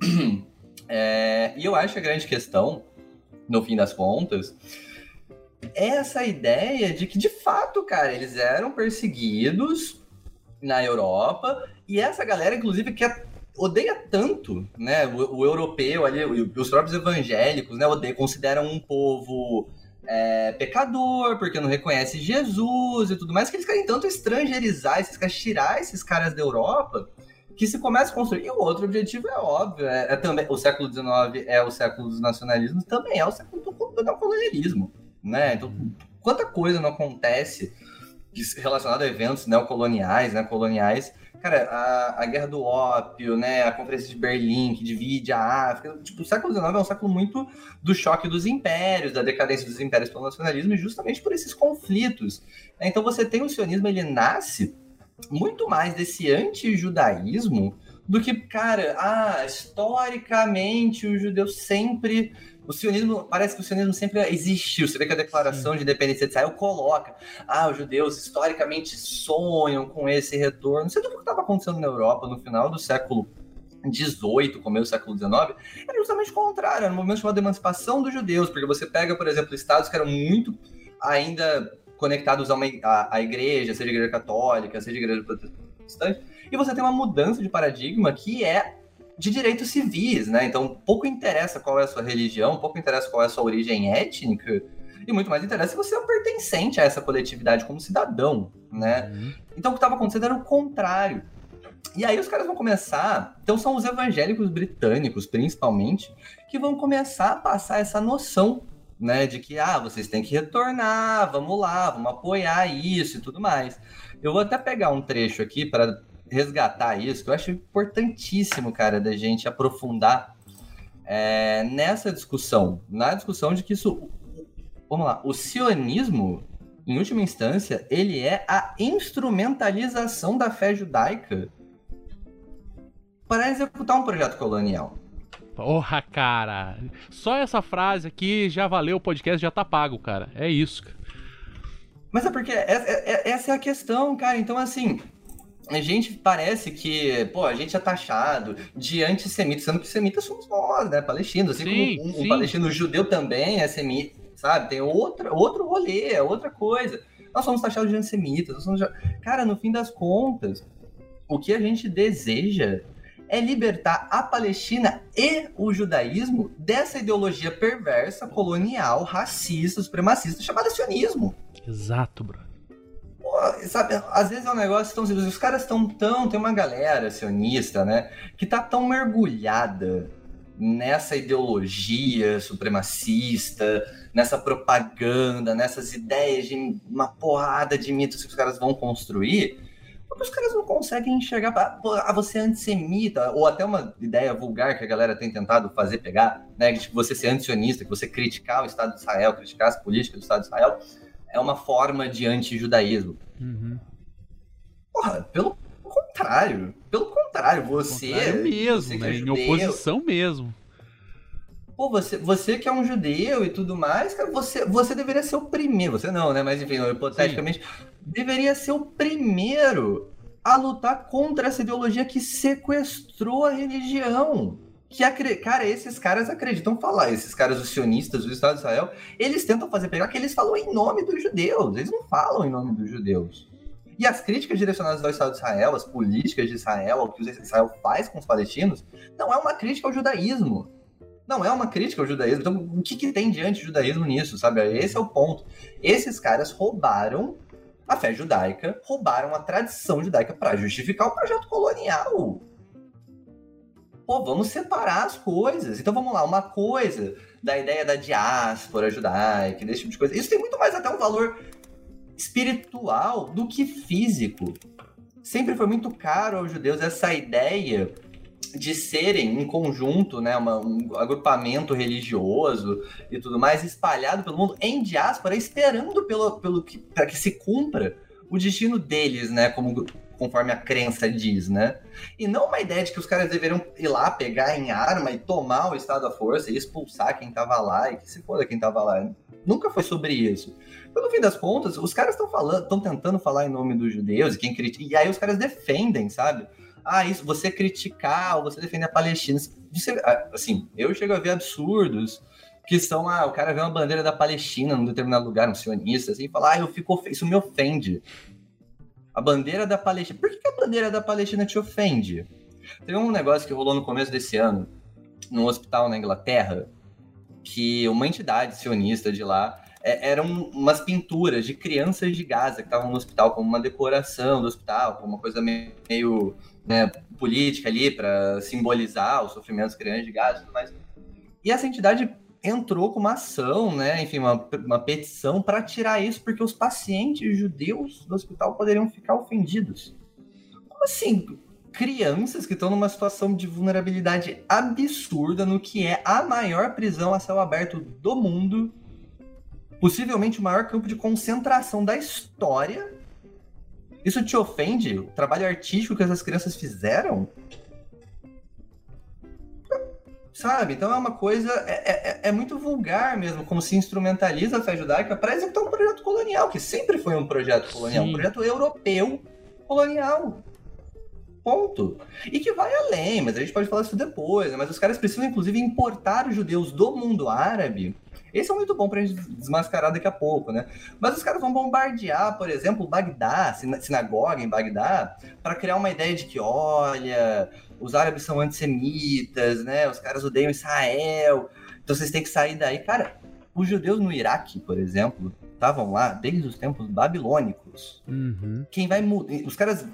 É, e eu acho a grande questão, no fim das contas, essa ideia de que, de fato, cara, eles eram perseguidos na Europa, e essa galera, inclusive, que odeia tanto, né, o, o europeu ali, os próprios evangélicos, né, odeia, consideram um povo é, pecador, porque não reconhece Jesus e tudo mais, que eles querem tanto estrangerizar, esses caras, tirar esses caras da Europa, que se começa a construir. E o outro objetivo é óbvio, é, é também o século XIX é o século dos nacionalismos, também é o século do, do colonialismo né? Então, quanta coisa não acontece relacionada a eventos neocoloniais, né, coloniais. Cara, a, a Guerra do Ópio, né, a Conferência de Berlim, que divide a África. Tipo, o século XIX é um século muito do choque dos impérios, da decadência dos impérios pelo nacionalismo, e justamente por esses conflitos. Né? Então você tem o sionismo, ele nasce muito mais desse anti-judaísmo do que, cara, ah, historicamente os judeus sempre o sionismo, parece que o sionismo sempre existiu. Você vê que a declaração Sim. de independência de Israel coloca, ah, os judeus historicamente sonham com esse retorno. Não sei do que estava acontecendo na Europa no final do século 18, começo do século 19, era justamente o contrário, era um movimento chamado de emancipação dos judeus, porque você pega, por exemplo, estados que eram muito ainda conectados a, uma, a, a igreja, seja igreja católica, seja igreja protestante, e você tem uma mudança de paradigma que é de direitos civis, né? Então, pouco interessa qual é a sua religião, pouco interessa qual é a sua origem étnica, e muito mais interessa se você é pertencente a essa coletividade como cidadão, né? Uhum. Então, o que estava acontecendo era o contrário. E aí os caras vão começar, então são os evangélicos britânicos, principalmente, que vão começar a passar essa noção, né, de que ah, vocês têm que retornar, vamos lá, vamos apoiar isso e tudo mais. Eu vou até pegar um trecho aqui para resgatar isso, que eu acho importantíssimo, cara, da gente aprofundar é, nessa discussão, na discussão de que isso, vamos lá, o sionismo, em última instância, ele é a instrumentalização da fé judaica para executar um projeto colonial. Porra, cara. Só essa frase aqui já valeu o podcast, já tá pago, cara. É isso. Mas é porque essa, é, essa é a questão, cara. Então, assim, a gente parece que, pô, a gente é taxado de antissemita, sendo que semitas somos nós, né, palestinos. Assim sim, como um, um, palestino judeu também é semita, sabe? Tem outra, outro rolê, é outra coisa. Nós somos taxados de antissemitas. Nós somos... Cara, no fim das contas, o que a gente deseja é libertar a Palestina e o judaísmo dessa ideologia perversa, colonial, racista, supremacista, chamada sionismo. Exato, bro. Sabe, às vezes é um negócio tão simples. Os caras estão tão. Tem uma galera sionista, né? Que tá tão mergulhada nessa ideologia supremacista, nessa propaganda, nessas ideias de uma porrada de mitos que os caras vão construir os caras não conseguem enxergar, ah, você é antissemita, ou até uma ideia vulgar que a galera tem tentado fazer pegar, né, de você ser antisionista, que você criticar o Estado de Israel, criticar as políticas do Estado de Israel, é uma forma de antijudaísmo. Uhum. Porra, pelo contrário, pelo contrário, você... Contrário mesmo, você né, é em oposição mesmo. Pô, você, você que é um judeu e tudo mais, cara, você, você deveria ser o primeiro, você não, né, mas enfim, hipoteticamente... Sim deveria ser o primeiro a lutar contra essa ideologia que sequestrou a religião. Que. Cara, esses caras acreditam falar, esses caras, os sionistas do Estado de Israel, eles tentam fazer pegar que eles falam em nome dos judeus, eles não falam em nome dos judeus. E as críticas direcionadas ao Estado de Israel, as políticas de Israel, o que Israel faz com os palestinos, não é uma crítica ao judaísmo. Não é uma crítica ao judaísmo. Então, o que, que tem diante do judaísmo nisso, sabe? Esse é o ponto. Esses caras roubaram a fé judaica, roubaram a tradição judaica para justificar o projeto colonial. Pô, vamos separar as coisas. Então vamos lá, uma coisa da ideia da diáspora judaica, desse tipo de coisa. Isso tem muito mais até um valor espiritual do que físico. Sempre foi muito caro aos judeus essa ideia de serem em conjunto, né, uma, um agrupamento religioso e tudo mais espalhado pelo mundo em diáspora, esperando pelo, pelo que, para que se cumpra o destino deles, né, como conforme a crença diz, né? E não uma ideia de que os caras deveriam ir lá pegar em arma e tomar o estado à força e expulsar quem tava lá e que se foda quem tava lá. Nunca foi sobre isso. Pelo fim das contas, os caras estão falando, estão tentando falar em nome dos judeus e quem critica, e aí os caras defendem, sabe? ah, isso, você criticar ou você defender a Palestina. Você, assim, eu chego a ver absurdos que são, ah, o cara vê uma bandeira da Palestina num determinado lugar, um sionista, assim, e fala, ah, eu fico, isso me ofende. A bandeira da Palestina. Por que, a bandeira da Palestina te ofende? Teve um negócio que rolou no começo desse ano, num hospital na Inglaterra, que uma entidade sionista de lá é, eram umas pinturas de crianças de Gaza que estavam no hospital como uma decoração do hospital, como uma coisa meio né, política ali para simbolizar os sofrimentos crianças de Gaza e tudo mais. E essa entidade entrou com uma ação, né, enfim, uma, uma petição para tirar isso, porque os pacientes judeus do hospital poderiam ficar ofendidos. Como assim? Crianças que estão numa situação de vulnerabilidade absurda no que é a maior prisão a céu aberto do mundo, possivelmente o maior campo de concentração da história, isso te ofende? O trabalho artístico que essas crianças fizeram? Sabe? Então é uma coisa. É, é, é muito vulgar mesmo, como se instrumentaliza a fé judaica para executar um projeto colonial, que sempre foi um projeto colonial, Sim. um projeto europeu colonial. Ponto. E que vai além, mas a gente pode falar isso depois, né? mas os caras precisam, inclusive, importar os judeus do mundo árabe esse é muito bom pra gente desmascarar daqui a pouco, né? Mas os caras vão bombardear, por exemplo, Bagdá, sinagoga em Bagdá, para criar uma ideia de que, olha, os árabes são antissemitas, né? Os caras odeiam Israel, então vocês têm que sair daí. Cara, os judeus no Iraque, por exemplo, estavam lá desde os tempos babilônicos. Uhum. Quem vai mudar. Os caras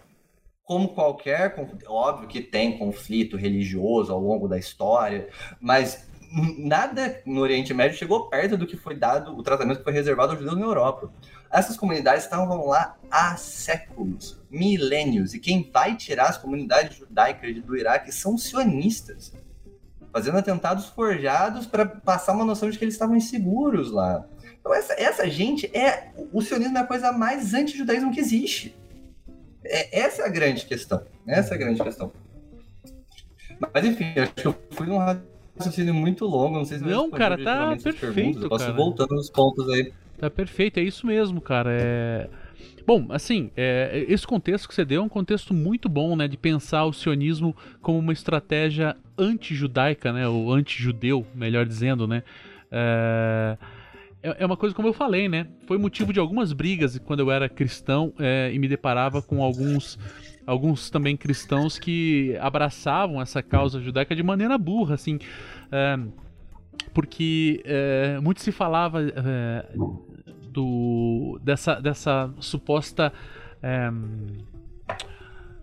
como qualquer, óbvio que tem conflito religioso ao longo da história, mas nada no Oriente Médio chegou perto do que foi dado, o tratamento que foi reservado aos judeus na Europa. Essas comunidades estavam lá há séculos, milênios, e quem vai tirar as comunidades judaicas do Iraque são sionistas, fazendo atentados forjados para passar uma noção de que eles estavam inseguros lá. Então essa, essa gente é o sionismo é a coisa mais anti-judaísmo que existe. É, essa é a grande questão. Essa é a grande questão. Mas enfim, acho que eu fui num raciocínio muito longo, não sei se Não, cara, tá perfeito, Eu posso voltando nos pontos aí. Tá perfeito, é isso mesmo, cara. É... Bom, assim, é, esse contexto que você deu é um contexto muito bom, né, de pensar o sionismo como uma estratégia anti-judaica, né, ou anti-judeu, melhor dizendo, né. É, é, é uma coisa como eu falei, né, foi motivo de algumas brigas quando eu era cristão é, e me deparava com alguns alguns também cristãos que abraçavam essa causa judaica de maneira burra, assim. É, porque é, muito se falava é, do, dessa, dessa suposta é,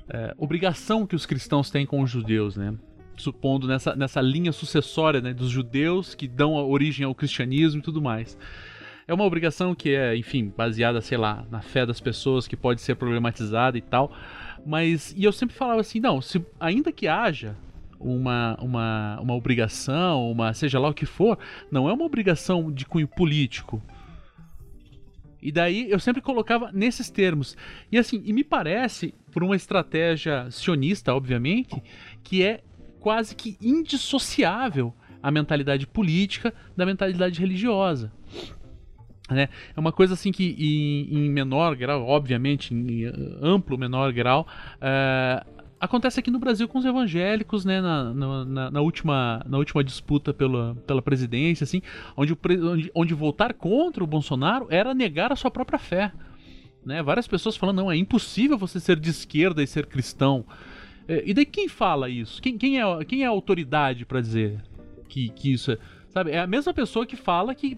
é, obrigação que os cristãos têm com os judeus, né? Supondo nessa, nessa linha sucessória né, dos judeus que dão origem ao cristianismo e tudo mais. É uma obrigação que é, enfim, baseada, sei lá, na fé das pessoas, que pode ser problematizada e tal. Mas, e eu sempre falava assim, não, se, ainda que haja uma, uma, uma obrigação, uma seja lá o que for, não é uma obrigação de cunho político. E daí eu sempre colocava nesses termos. E assim, e me parece, por uma estratégia sionista, obviamente, que é quase que indissociável a mentalidade política da mentalidade religiosa. Né? É uma coisa assim que em, em menor grau, obviamente, em amplo menor grau, uh, acontece aqui no Brasil com os evangélicos, né, na, na, na, última, na última disputa pela, pela presidência, assim, onde, onde, onde votar contra o Bolsonaro era negar a sua própria fé. Né? Várias pessoas falando, não, é impossível você ser de esquerda e ser cristão. É, e daí quem fala isso? Quem, quem, é, quem é a autoridade para dizer que, que isso é... Sabe, é a mesma pessoa que fala que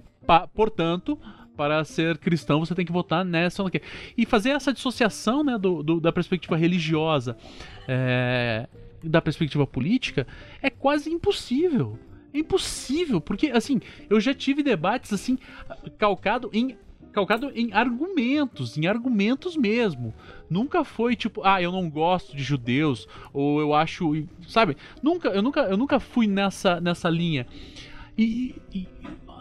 portanto, para ser cristão você tem que votar nessa ou naquela. E fazer essa dissociação né, do, do da perspectiva religiosa é, da perspectiva política é quase impossível. É impossível, porque assim, eu já tive debates assim, calcado em calcado em argumentos, em argumentos mesmo. Nunca foi tipo, ah, eu não gosto de judeus ou eu acho, sabe? Nunca, eu nunca, eu nunca fui nessa nessa linha. E, e,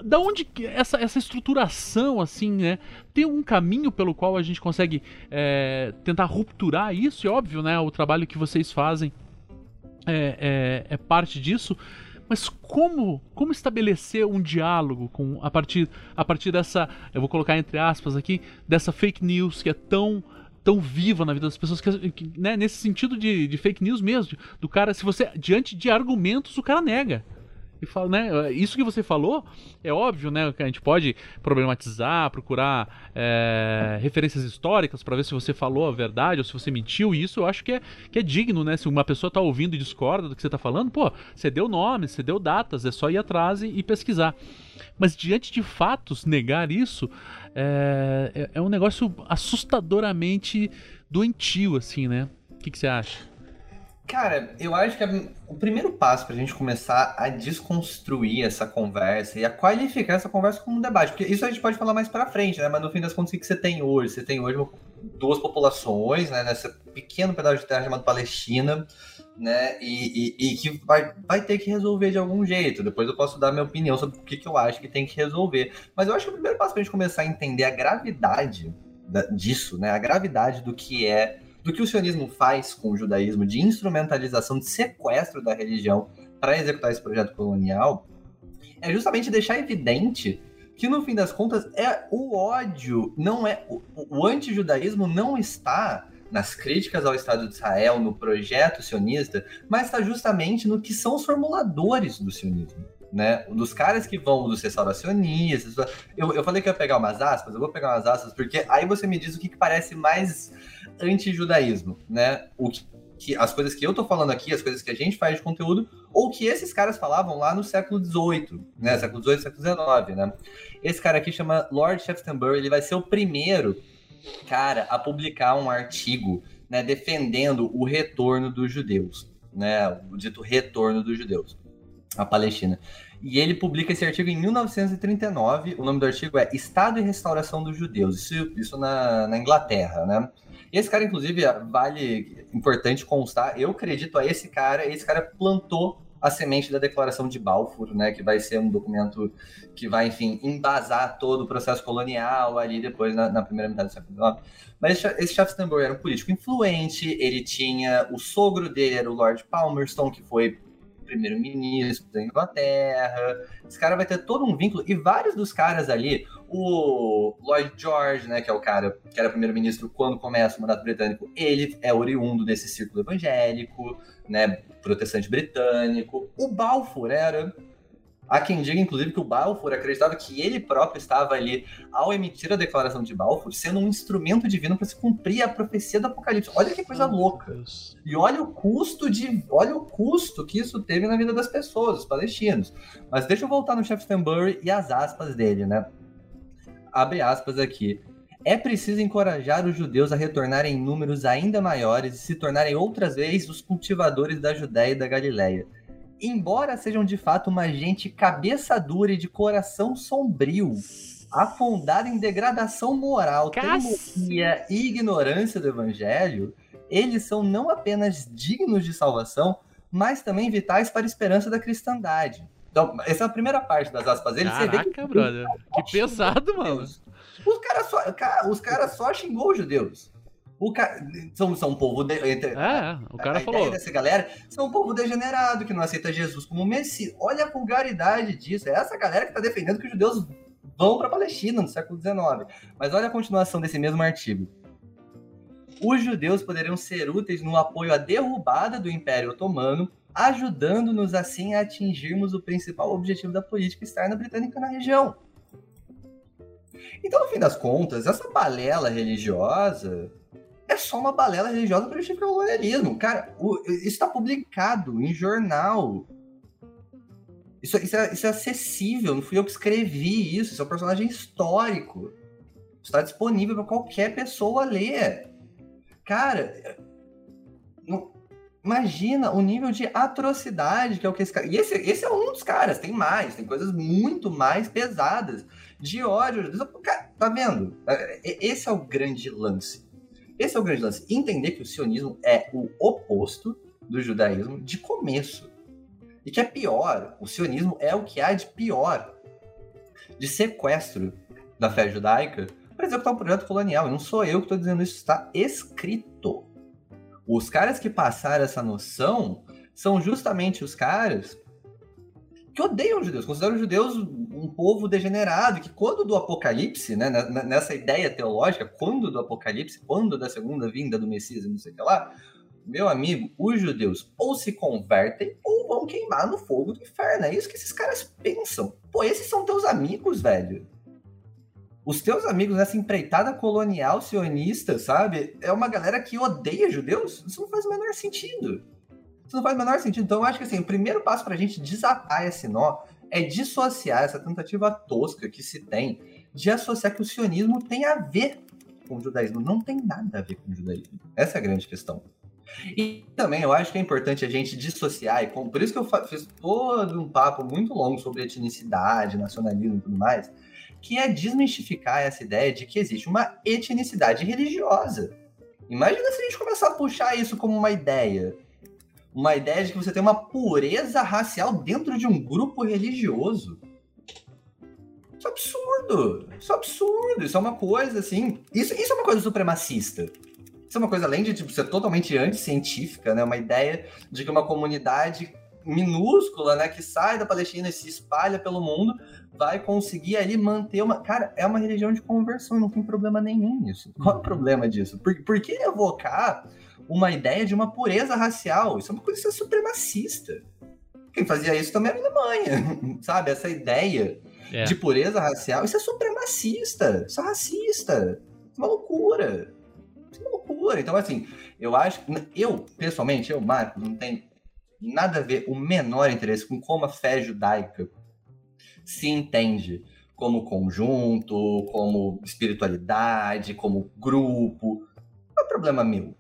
da onde essa, essa estruturação, assim, né? Tem um caminho pelo qual a gente consegue é, tentar rupturar isso, e óbvio, né? O trabalho que vocês fazem é, é, é parte disso. Mas como, como estabelecer um diálogo com a partir, a partir dessa, eu vou colocar entre aspas aqui, dessa fake news que é tão tão viva na vida das pessoas que, que né, nesse sentido de, de fake news mesmo, do cara, se você diante de argumentos o cara nega e fala, né? Isso que você falou é óbvio, né? Que a gente pode problematizar, procurar é, referências históricas para ver se você falou a verdade ou se você mentiu. E isso eu acho que é, que é digno, né? Se uma pessoa tá ouvindo e discorda do que você tá falando, pô, você deu nomes, você deu datas, é só ir atrás e, e pesquisar. Mas diante de fatos, negar isso é, é, é um negócio assustadoramente doentio, assim, né? O que, que você acha? Cara, eu acho que o primeiro passo para a gente começar a desconstruir essa conversa e a qualificar essa conversa como um debate, porque isso a gente pode falar mais para frente, né? Mas no fim das contas, o que você tem hoje? Você tem hoje duas populações, né? Nesse pequeno pedaço de terra chamado Palestina, né? E, e, e, que vai, vai ter que resolver de algum jeito. Depois eu posso dar minha opinião sobre o que, que eu acho que tem que resolver. Mas eu acho que o primeiro passo para a gente começar a entender a gravidade disso, né? A gravidade do que é do que o sionismo faz com o judaísmo de instrumentalização, de sequestro da religião para executar esse projeto colonial, é justamente deixar evidente que no fim das contas é o ódio, não é o, o antijudaísmo não está nas críticas ao Estado de Israel, no projeto sionista, mas está justamente no que são os formuladores do sionismo. Né? Dos caras que vão dos restauracionistas. Eu, eu falei que ia pegar umas aspas, eu vou pegar umas aspas, porque aí você me diz o que, que parece mais anti-judaísmo, né? O que, que, as coisas que eu tô falando aqui, as coisas que a gente faz de conteúdo, ou que esses caras falavam lá no século XVIII, né? Século XVIII, século XIX, né? Esse cara aqui chama Lord Shaftesbury, ele vai ser o primeiro cara a publicar um artigo, né, defendendo o retorno dos judeus, né? O dito retorno dos judeus à Palestina. E ele publica esse artigo em 1939. O nome do artigo é Estado e Restauração dos Judeus. Isso, isso na, na Inglaterra, né? Esse cara, inclusive, vale importante constar, eu acredito a esse cara, esse cara plantou a semente da Declaração de Balfour, né, que vai ser um documento que vai, enfim, embasar todo o processo colonial ali depois na, na primeira metade do século XIX. Mas esse Shaftesbury era um político influente, ele tinha, o sogro dele era o Lord Palmerston, que foi primeiro-ministro da Inglaterra. Esse cara vai ter todo um vínculo. E vários dos caras ali, o Lloyd George, né, que é o cara que era primeiro-ministro quando começa o mandato britânico, ele é oriundo desse círculo evangélico, né, protestante britânico. O Balfour era Há quem diga, inclusive, que o Balfour acreditava que ele próprio estava ali, ao emitir a declaração de Balfour, sendo um instrumento divino para se cumprir a profecia do Apocalipse. Olha que coisa louca. E olha o custo de. Olha o custo que isso teve na vida das pessoas, dos palestinos. Mas deixa eu voltar no Shaftesbury e as aspas dele, né? Abre aspas aqui. É preciso encorajar os judeus a retornarem em números ainda maiores e se tornarem outras vezes os cultivadores da Judéia e da Galiléia embora sejam de fato uma gente cabeça dura e de coração sombrio, afundada em degradação moral, teimosia e ignorância do evangelho, eles são não apenas dignos de salvação, mas também vitais para a esperança da cristandade. Então, essa é a primeira parte das aspas dele. Caraca, você vê que, brother. Que pesado, mano. Os caras só, cara, os cara só xingou os judeus. O cara, são, são um povo. De, entre, é, o cara a falou. dessa galera são um povo degenerado que não aceita Jesus como Messias. Olha a vulgaridade disso. É essa galera que está defendendo que os judeus vão para a Palestina no século XIX. Mas olha a continuação desse mesmo artigo. Os judeus poderiam ser úteis no apoio à derrubada do Império Otomano, ajudando-nos assim a atingirmos o principal objetivo da política externa britânica na região. Então, no fim das contas, essa balela religiosa é só uma balela religiosa para justificar o colonialismo. Cara, o, isso está publicado em jornal. Isso, isso, é, isso, é, acessível, não fui eu que escrevi isso, isso é um personagem histórico. Está disponível para qualquer pessoa ler. Cara, imagina o nível de atrocidade que é o que esse cara. E esse, esse é um dos caras, tem mais, tem coisas muito mais pesadas de ódio. Cara, tá vendo? É, esse é o grande lance esse é o grande lance. Entender que o sionismo é o oposto do judaísmo de começo. E que é pior. O sionismo é o que há de pior. De sequestro da fé judaica para executar um projeto colonial. E não sou eu que estou dizendo isso, está escrito. Os caras que passaram essa noção são justamente os caras que odeiam judeus, consideram judeus um povo degenerado, que quando do Apocalipse, né, nessa ideia teológica, quando do Apocalipse, quando da segunda vinda do Messias não sei o que lá, meu amigo, os judeus ou se convertem ou vão queimar no fogo do inferno. É isso que esses caras pensam. Pô, esses são teus amigos, velho. Os teus amigos nessa empreitada colonial sionista, sabe? É uma galera que odeia judeus? Isso não faz o menor sentido. Isso não faz o menor sentido. Então, eu acho que assim, o primeiro passo para a gente desatar esse nó é dissociar essa tentativa tosca que se tem de associar que o sionismo tem a ver com o judaísmo. Não tem nada a ver com o judaísmo. Essa é a grande questão. E também eu acho que é importante a gente dissociar, e por isso que eu fiz todo um papo muito longo sobre etnicidade, nacionalismo e tudo mais, que é desmistificar essa ideia de que existe uma etnicidade religiosa. Imagina se a gente começar a puxar isso como uma ideia uma ideia de que você tem uma pureza racial dentro de um grupo religioso. Isso é absurdo. Isso é absurdo. Isso é uma coisa assim. Isso, isso é uma coisa supremacista. Isso é uma coisa, além de tipo, ser totalmente anticientífica, né? Uma ideia de que uma comunidade minúscula, né, que sai da Palestina e se espalha pelo mundo, vai conseguir ali manter uma. Cara, é uma religião de conversão, não tem problema nenhum nisso. Qual é o problema disso? Por, por que evocar uma ideia de uma pureza racial. Isso é uma coisa supremacista. Quem fazia isso também era a Alemanha, sabe? Essa ideia é. de pureza racial, isso é supremacista, isso é racista, isso é uma loucura. Isso é uma loucura. Então, assim, eu acho. Eu, pessoalmente, eu, Marcos, não tenho nada a ver, o menor interesse com como a fé judaica se entende como conjunto, como espiritualidade, como grupo. Não é problema meu.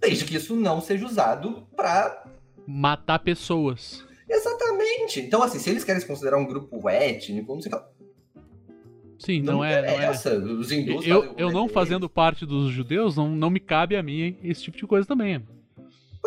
Desde que isso não seja usado para matar pessoas. Exatamente. Então, assim, se eles querem se considerar um grupo étnico, não sei o que. Sim, não, não é. Não é. Os hindus eu eu não fazendo parte dos judeus, não, não me cabe a mim esse tipo de coisa também.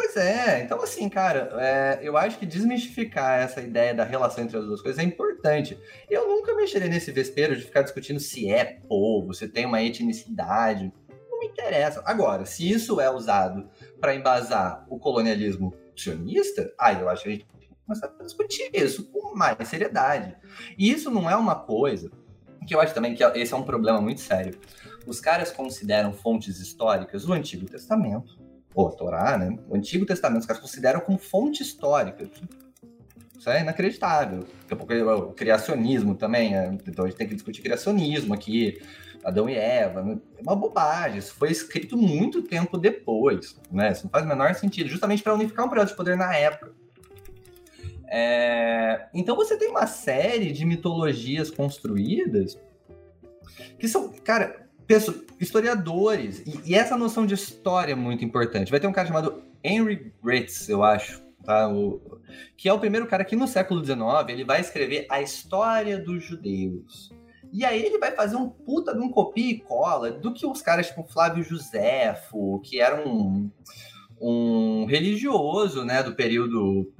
Pois é, então assim, cara, é, eu acho que desmistificar essa ideia da relação entre as duas coisas é importante. Eu nunca mexeria nesse vespeiro de ficar discutindo se é povo, se tem uma etnicidade me interessa. Agora, se isso é usado para embasar o colonialismo sionista, aí eu acho que a gente começar a discutir isso com mais seriedade. E isso não é uma coisa que eu acho também que esse é um problema muito sério. Os caras consideram fontes históricas o Antigo Testamento, ou Torá, né? O Antigo Testamento, os caras consideram como fonte histórica. Isso é inacreditável. Daqui a pouco o criacionismo também, né? então a gente tem que discutir criacionismo aqui, Adão e Eva. Né? É uma bobagem. Isso foi escrito muito tempo depois, né? Isso não faz o menor sentido, justamente para unificar um período de poder na época. É... Então você tem uma série de mitologias construídas que são, cara, pessoas, historiadores. E, e, essa noção de história é muito importante. Vai ter um cara chamado Henry Ritz, eu acho, tá? O, que é o primeiro cara que no século XIX ele vai escrever a história dos judeus. E aí ele vai fazer um puta de um copia e cola do que os caras tipo Flávio Josefo, que era um, um religioso, né, do período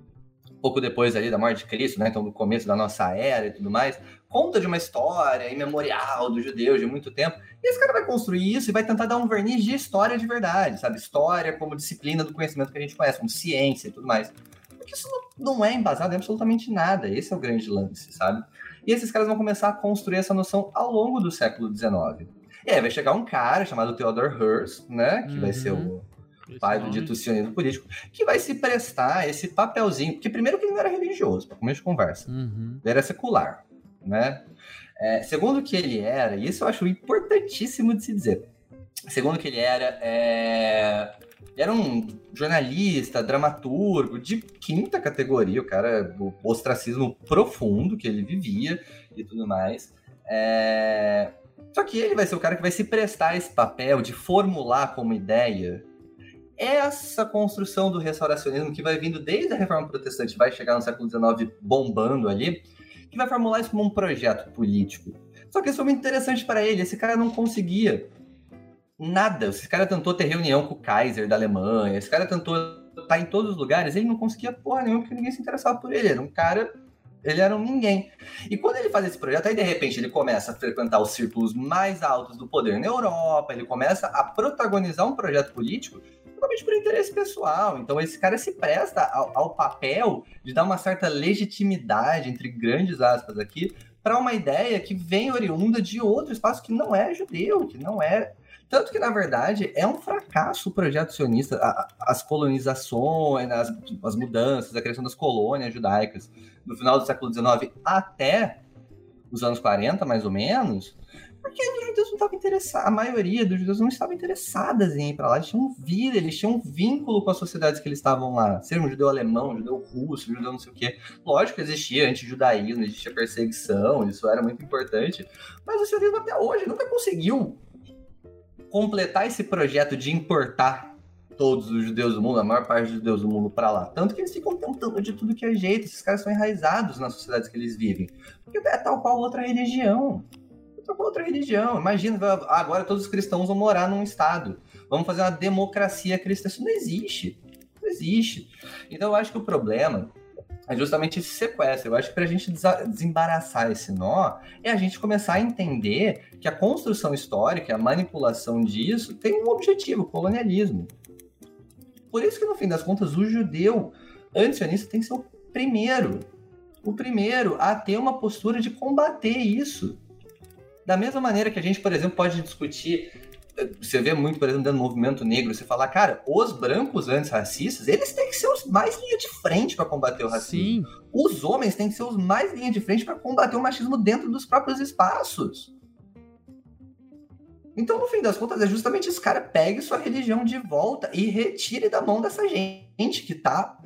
pouco depois ali da morte de Cristo, né? Então, do começo da nossa era e tudo mais, conta de uma história imemorial dos judeus de muito tempo. E esse cara vai construir isso e vai tentar dar um verniz de história de verdade, sabe? História como disciplina do conhecimento que a gente conhece, como ciência e tudo mais. Porque isso não é embasado em absolutamente nada. Esse é o grande lance, sabe? E esses caras vão começar a construir essa noção ao longo do século XIX. E aí vai chegar um cara chamado Theodore Herzl, né? Que uhum. vai ser o uhum pai do dito sionismo político, que vai se prestar esse papelzinho, porque primeiro que ele não era religioso, para começo de conversa, uhum. ele era secular, né? É, segundo que ele era, e isso eu acho importantíssimo de se dizer, segundo que ele era, é, era um jornalista, dramaturgo de quinta categoria, o cara, o ostracismo profundo que ele vivia e tudo mais. É... Só que ele vai ser o cara que vai se prestar esse papel de formular como ideia essa construção do restauracionismo que vai vindo desde a Reforma Protestante, vai chegar no século XIX bombando ali, que vai formular isso como um projeto político. Só que isso foi muito interessante para ele. Esse cara não conseguia nada. Esse cara tentou ter reunião com o Kaiser da Alemanha, esse cara tentou estar em todos os lugares, ele não conseguia porra nenhuma porque ninguém se interessava por ele. Era um cara ele era um ninguém. E quando ele faz esse projeto, aí de repente ele começa a frequentar os círculos mais altos do poder na Europa, ele começa a protagonizar um projeto político totalmente por interesse pessoal. Então esse cara se presta ao, ao papel de dar uma certa legitimidade, entre grandes aspas aqui, para uma ideia que vem oriunda de outro espaço que não é judeu, que não é tanto que, na verdade, é um fracasso o projeto sionista, as colonizações, as, as, mudanças, a criação das colônias judaicas no final do século XIX até os anos 40, mais ou menos, porque os judeus não estavam interessados, a maioria dos judeus não estava interessadas em ir para lá, eles tinham vida, eles tinham vínculo com as sociedades que eles estavam lá, ser um judeu alemão, um judeu russo, um judeu não sei o quê. Lógico existia antijudaísmo, existia perseguição, isso era muito importante, mas o sionismo até hoje nunca conseguiu completar esse projeto de importar todos os judeus do mundo, a maior parte dos judeus do mundo para lá. Tanto que eles ficam tentando de tudo que é jeito, esses caras são enraizados nas sociedades que eles vivem. Porque é tal qual outra religião com outra religião. Imagina, agora todos os cristãos vão morar num estado. Vamos fazer uma democracia cristã. Isso não existe. Não existe. Então eu acho que o problema é justamente esse sequestro. Eu acho que para a gente desembaraçar esse nó, é a gente começar a entender que a construção histórica, a manipulação disso, tem um objetivo, o colonialismo. Por isso que, no fim das contas, o judeu antisionista tem que ser o primeiro, o primeiro a ter uma postura de combater isso. Da mesma maneira que a gente, por exemplo, pode discutir você vê muito, por exemplo, dentro do movimento negro, você fala, cara, os brancos antirracistas, eles têm que ser os mais linha de frente para combater o racismo. Sim. Os homens têm que ser os mais linha de frente para combater o machismo dentro dos próprios espaços. Então, no fim das contas, é justamente esse cara pegue sua religião de volta e retire da mão dessa gente que tá,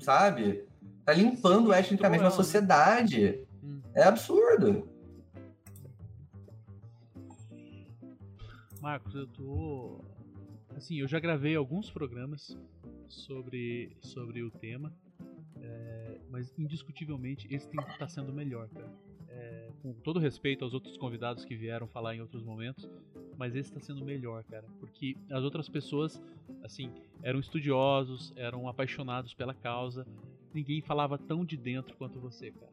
sabe, tá limpando etnicamente a sociedade. Hum. É absurdo. Marcos, eu tô. Assim, eu já gravei alguns programas sobre, sobre o tema, é, mas indiscutivelmente esse tem tá sendo melhor, cara. É, com todo respeito aos outros convidados que vieram falar em outros momentos, mas esse está sendo melhor, cara, porque as outras pessoas, assim, eram estudiosos, eram apaixonados pela causa, ninguém falava tão de dentro quanto você, cara.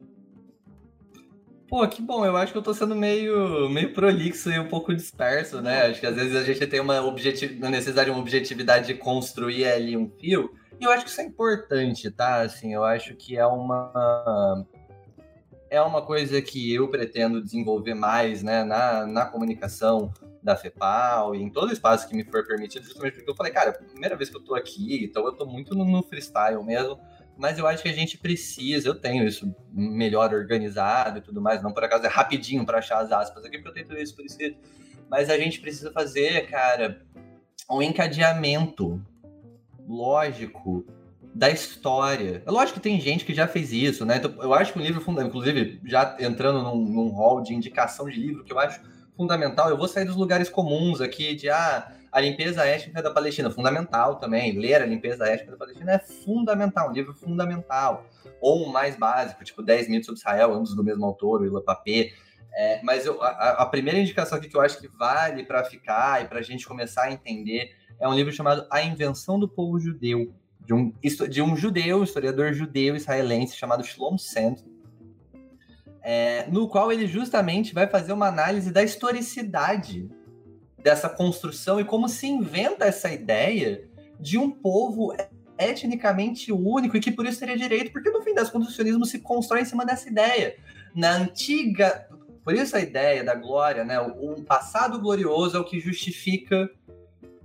Pô, que bom, eu acho que eu tô sendo meio, meio prolixo e um pouco disperso, né? Acho que às vezes a gente tem uma, objetivo, uma necessidade, uma objetividade de construir ali um fio, E eu acho que isso é importante, tá? Assim, eu acho que é uma é uma coisa que eu pretendo desenvolver mais, né, na, na comunicação da FEPAL e em todo espaço que me for permitido, justamente porque eu falei, cara, primeira vez que eu tô aqui, então eu tô muito no, no freestyle mesmo, mas eu acho que a gente precisa, eu tenho isso melhor organizado e tudo mais, não por acaso é rapidinho para achar as aspas aqui, porque eu tenho tudo isso por escrito, mas a gente precisa fazer, cara, um encadeamento lógico da história. É lógico que tem gente que já fez isso, né? Então, eu acho que o livro fundamental, inclusive, já entrando num, num hall de indicação de livro, que eu acho fundamental, eu vou sair dos lugares comuns aqui de ah, a limpeza étnica da Palestina, fundamental também. Ler a limpeza étnica da Palestina é fundamental, um livro fundamental. Ou um mais básico, tipo 10 mitos sobre Israel, ambos do mesmo autor, o Ila Papé. É, mas eu, a, a, primeira indicação aqui que eu acho que vale para ficar e para a gente começar a entender é um livro chamado A Invenção do Povo Judeu, de um, de um judeu, historiador judeu israelense chamado Shlom Sand, é, no qual ele justamente vai fazer uma análise da historicidade dessa construção e como se inventa essa ideia de um povo etnicamente único e que por isso teria direito, porque no fim das contas o sionismo se constrói em cima dessa ideia. Na antiga. Por isso a ideia da glória, né? Um passado glorioso é o que justifica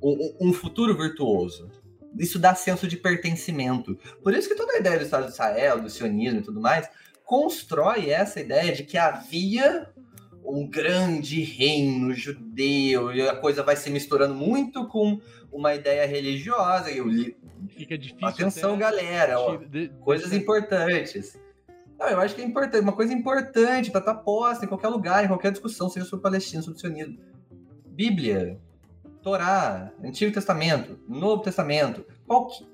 um, um futuro virtuoso isso dá senso de pertencimento. Por isso que toda a ideia do Estado de Israel, do sionismo e tudo mais, constrói essa ideia de que havia um grande reino judeu e a coisa vai se misturando muito com uma ideia religiosa e o li... fica difícil atenção galera ó, de, coisas importantes. Não, eu acho que é importante uma coisa importante para estar tá posta em qualquer lugar em qualquer discussão seja sobre Palestina sobre sionismo. Bíblia Torá, Antigo Testamento, Novo Testamento, qualquer...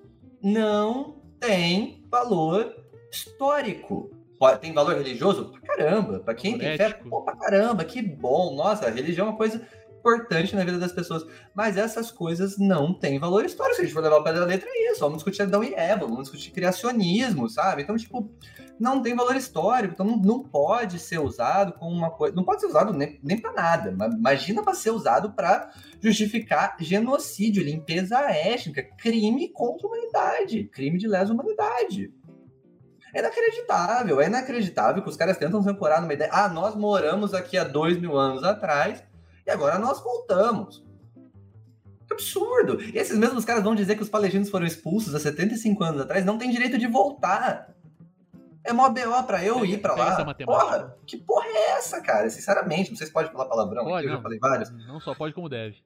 não tem valor histórico. Tem valor religioso? Pra caramba. Pra quem tem fé, pô, pra caramba, que bom. Nossa, a religião é uma coisa importante na vida das pessoas. Mas essas coisas não têm valor histórico. Se a gente for levar o pé da letra, é isso. Vamos discutir Adão e Eva, vamos discutir criacionismo, sabe? Então, tipo, não tem valor histórico. Então, não, não pode ser usado como uma coisa. Não pode ser usado nem, nem para nada. Imagina para ser usado para justificar genocídio, limpeza étnica, crime contra a humanidade, crime de lesa humanidade. É inacreditável, é inacreditável que os caras tentam se ancorar numa ideia. Ah, nós moramos aqui há dois mil anos atrás e agora nós voltamos. Que absurdo! E esses mesmos caras vão dizer que os palestinos foram expulsos há 75 anos atrás, não tem direito de voltar. É mó BO pra eu ir pra lá. Porra, que porra é essa, cara? Sinceramente, não sei se pode falar palavrão pode, eu já falei vários. Não só pode como deve.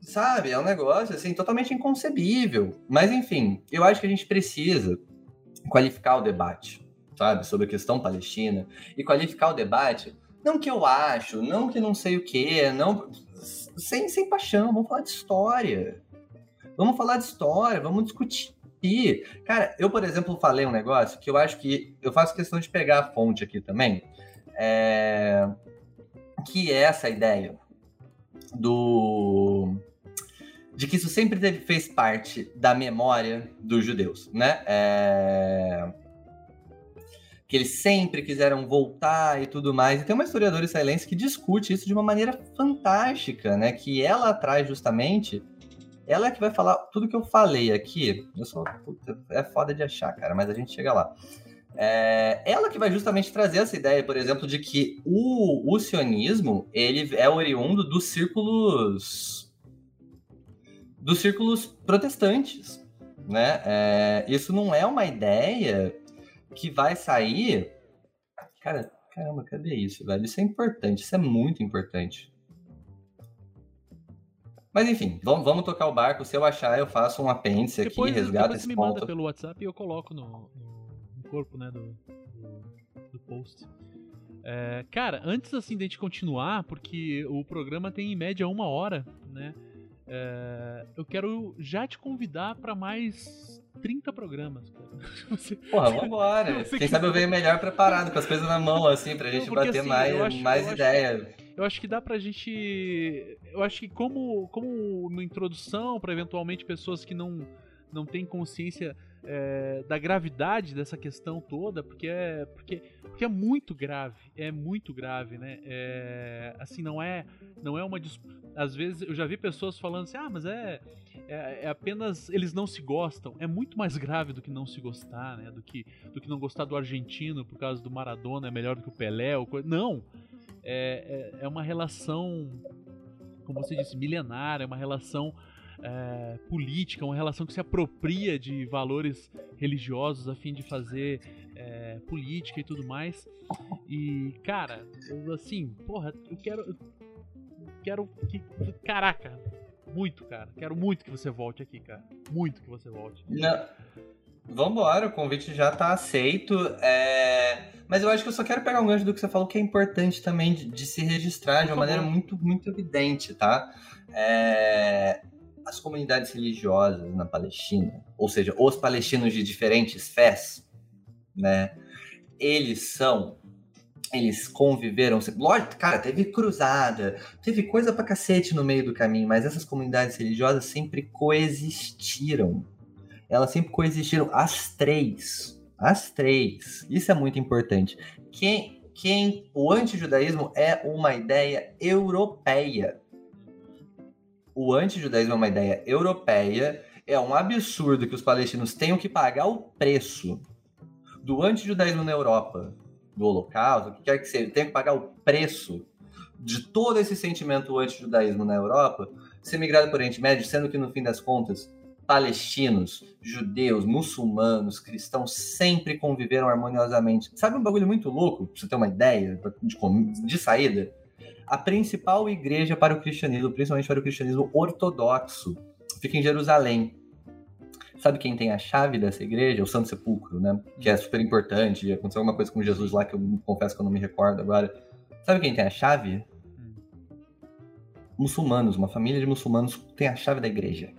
Sabe, é um negócio, assim, totalmente inconcebível. Mas, enfim, eu acho que a gente precisa qualificar o debate, sabe, sobre a questão palestina. E qualificar o debate não que eu acho, não que não sei o que, não. Sem, sem paixão, vamos falar de história. Vamos falar de história, vamos discutir. Cara, eu, por exemplo, falei um negócio que eu acho que. Eu faço questão de pegar a fonte aqui também. É, que é essa ideia do de que isso sempre teve, fez parte da memória dos judeus, né? É, que eles sempre quiseram voltar e tudo mais. E tem uma historiadora israelense que discute isso de uma maneira fantástica, né? Que ela traz justamente. Ela é que vai falar tudo que eu falei aqui. Eu puta, é foda de achar, cara, mas a gente chega lá. É, ela que vai justamente trazer essa ideia, por exemplo, de que o, o sionismo ele é oriundo dos círculos dos círculos protestantes, né? É, isso não é uma ideia que vai sair. Cara, caramba, cadê isso, velho? Isso é importante, isso é muito importante. Mas enfim, vamos, vamos tocar o barco. Se eu achar, eu faço um apêndice depois, aqui, resgato depois esse me ponto. manda pelo WhatsApp e eu coloco no, no corpo, né, do, do, do post. É, cara, antes assim de a gente continuar, porque o programa tem em média uma hora, né? É, eu quero já te convidar para mais 30 programas. Você, Porra, vambora. Quem sabe eu venho melhor preparado, com as coisas na mão, assim, pra gente Não, bater assim, mais, acho, mais eu ideia. Acho, eu acho que dá pra gente. Eu acho que como, como uma introdução para eventualmente pessoas que não, não têm consciência é, da gravidade dessa questão toda, porque é, porque, porque é muito grave, é muito grave, né? É, assim, não é, não é uma às vezes eu já vi pessoas falando assim, ah, mas é, é, é, apenas eles não se gostam. É muito mais grave do que não se gostar, né? Do que, do que não gostar do argentino por causa do Maradona é melhor do que o Pelé. Ou. Não! É, é, é uma relação, como você disse, milenária, é uma relação é, política, uma relação que se apropria de valores religiosos a fim de fazer é, política e tudo mais. E, cara, eu, assim, porra, eu quero. Eu quero que. Caraca! Muito, cara. Quero muito que você volte aqui, cara. Muito que você volte. Não. Vambora, o convite já tá aceito. É... Mas eu acho que eu só quero pegar um gancho do que você falou, que é importante também de, de se registrar de uma maneira muito, muito evidente, tá? É as comunidades religiosas na Palestina, ou seja, os palestinos de diferentes fés, né? Eles são eles conviveram, lógico, cara, teve cruzada, teve coisa pra cacete no meio do caminho, mas essas comunidades religiosas sempre coexistiram. Elas sempre coexistiram as três, as três. Isso é muito importante. Quem quem o antijudaísmo é uma ideia europeia o antijudaísmo é uma ideia europeia, é um absurdo que os palestinos tenham que pagar o preço do antijudaísmo na Europa, do Holocausto, o que quer que seja, tem que pagar o preço de todo esse sentimento antijudaísmo na Europa, ser migrado por Oriente Médio, sendo que no fim das contas, palestinos, judeus, muçulmanos, cristãos sempre conviveram harmoniosamente. Sabe um bagulho muito louco, pra você ter uma ideia de, de saída? A principal igreja para o cristianismo, principalmente para o cristianismo ortodoxo, fica em Jerusalém. Sabe quem tem a chave dessa igreja? O Santo Sepulcro, né? Que é super importante. Aconteceu alguma coisa com Jesus lá que eu confesso que eu não me recordo agora. Sabe quem tem a chave? Muçulmanos, uma família de muçulmanos tem a chave da igreja.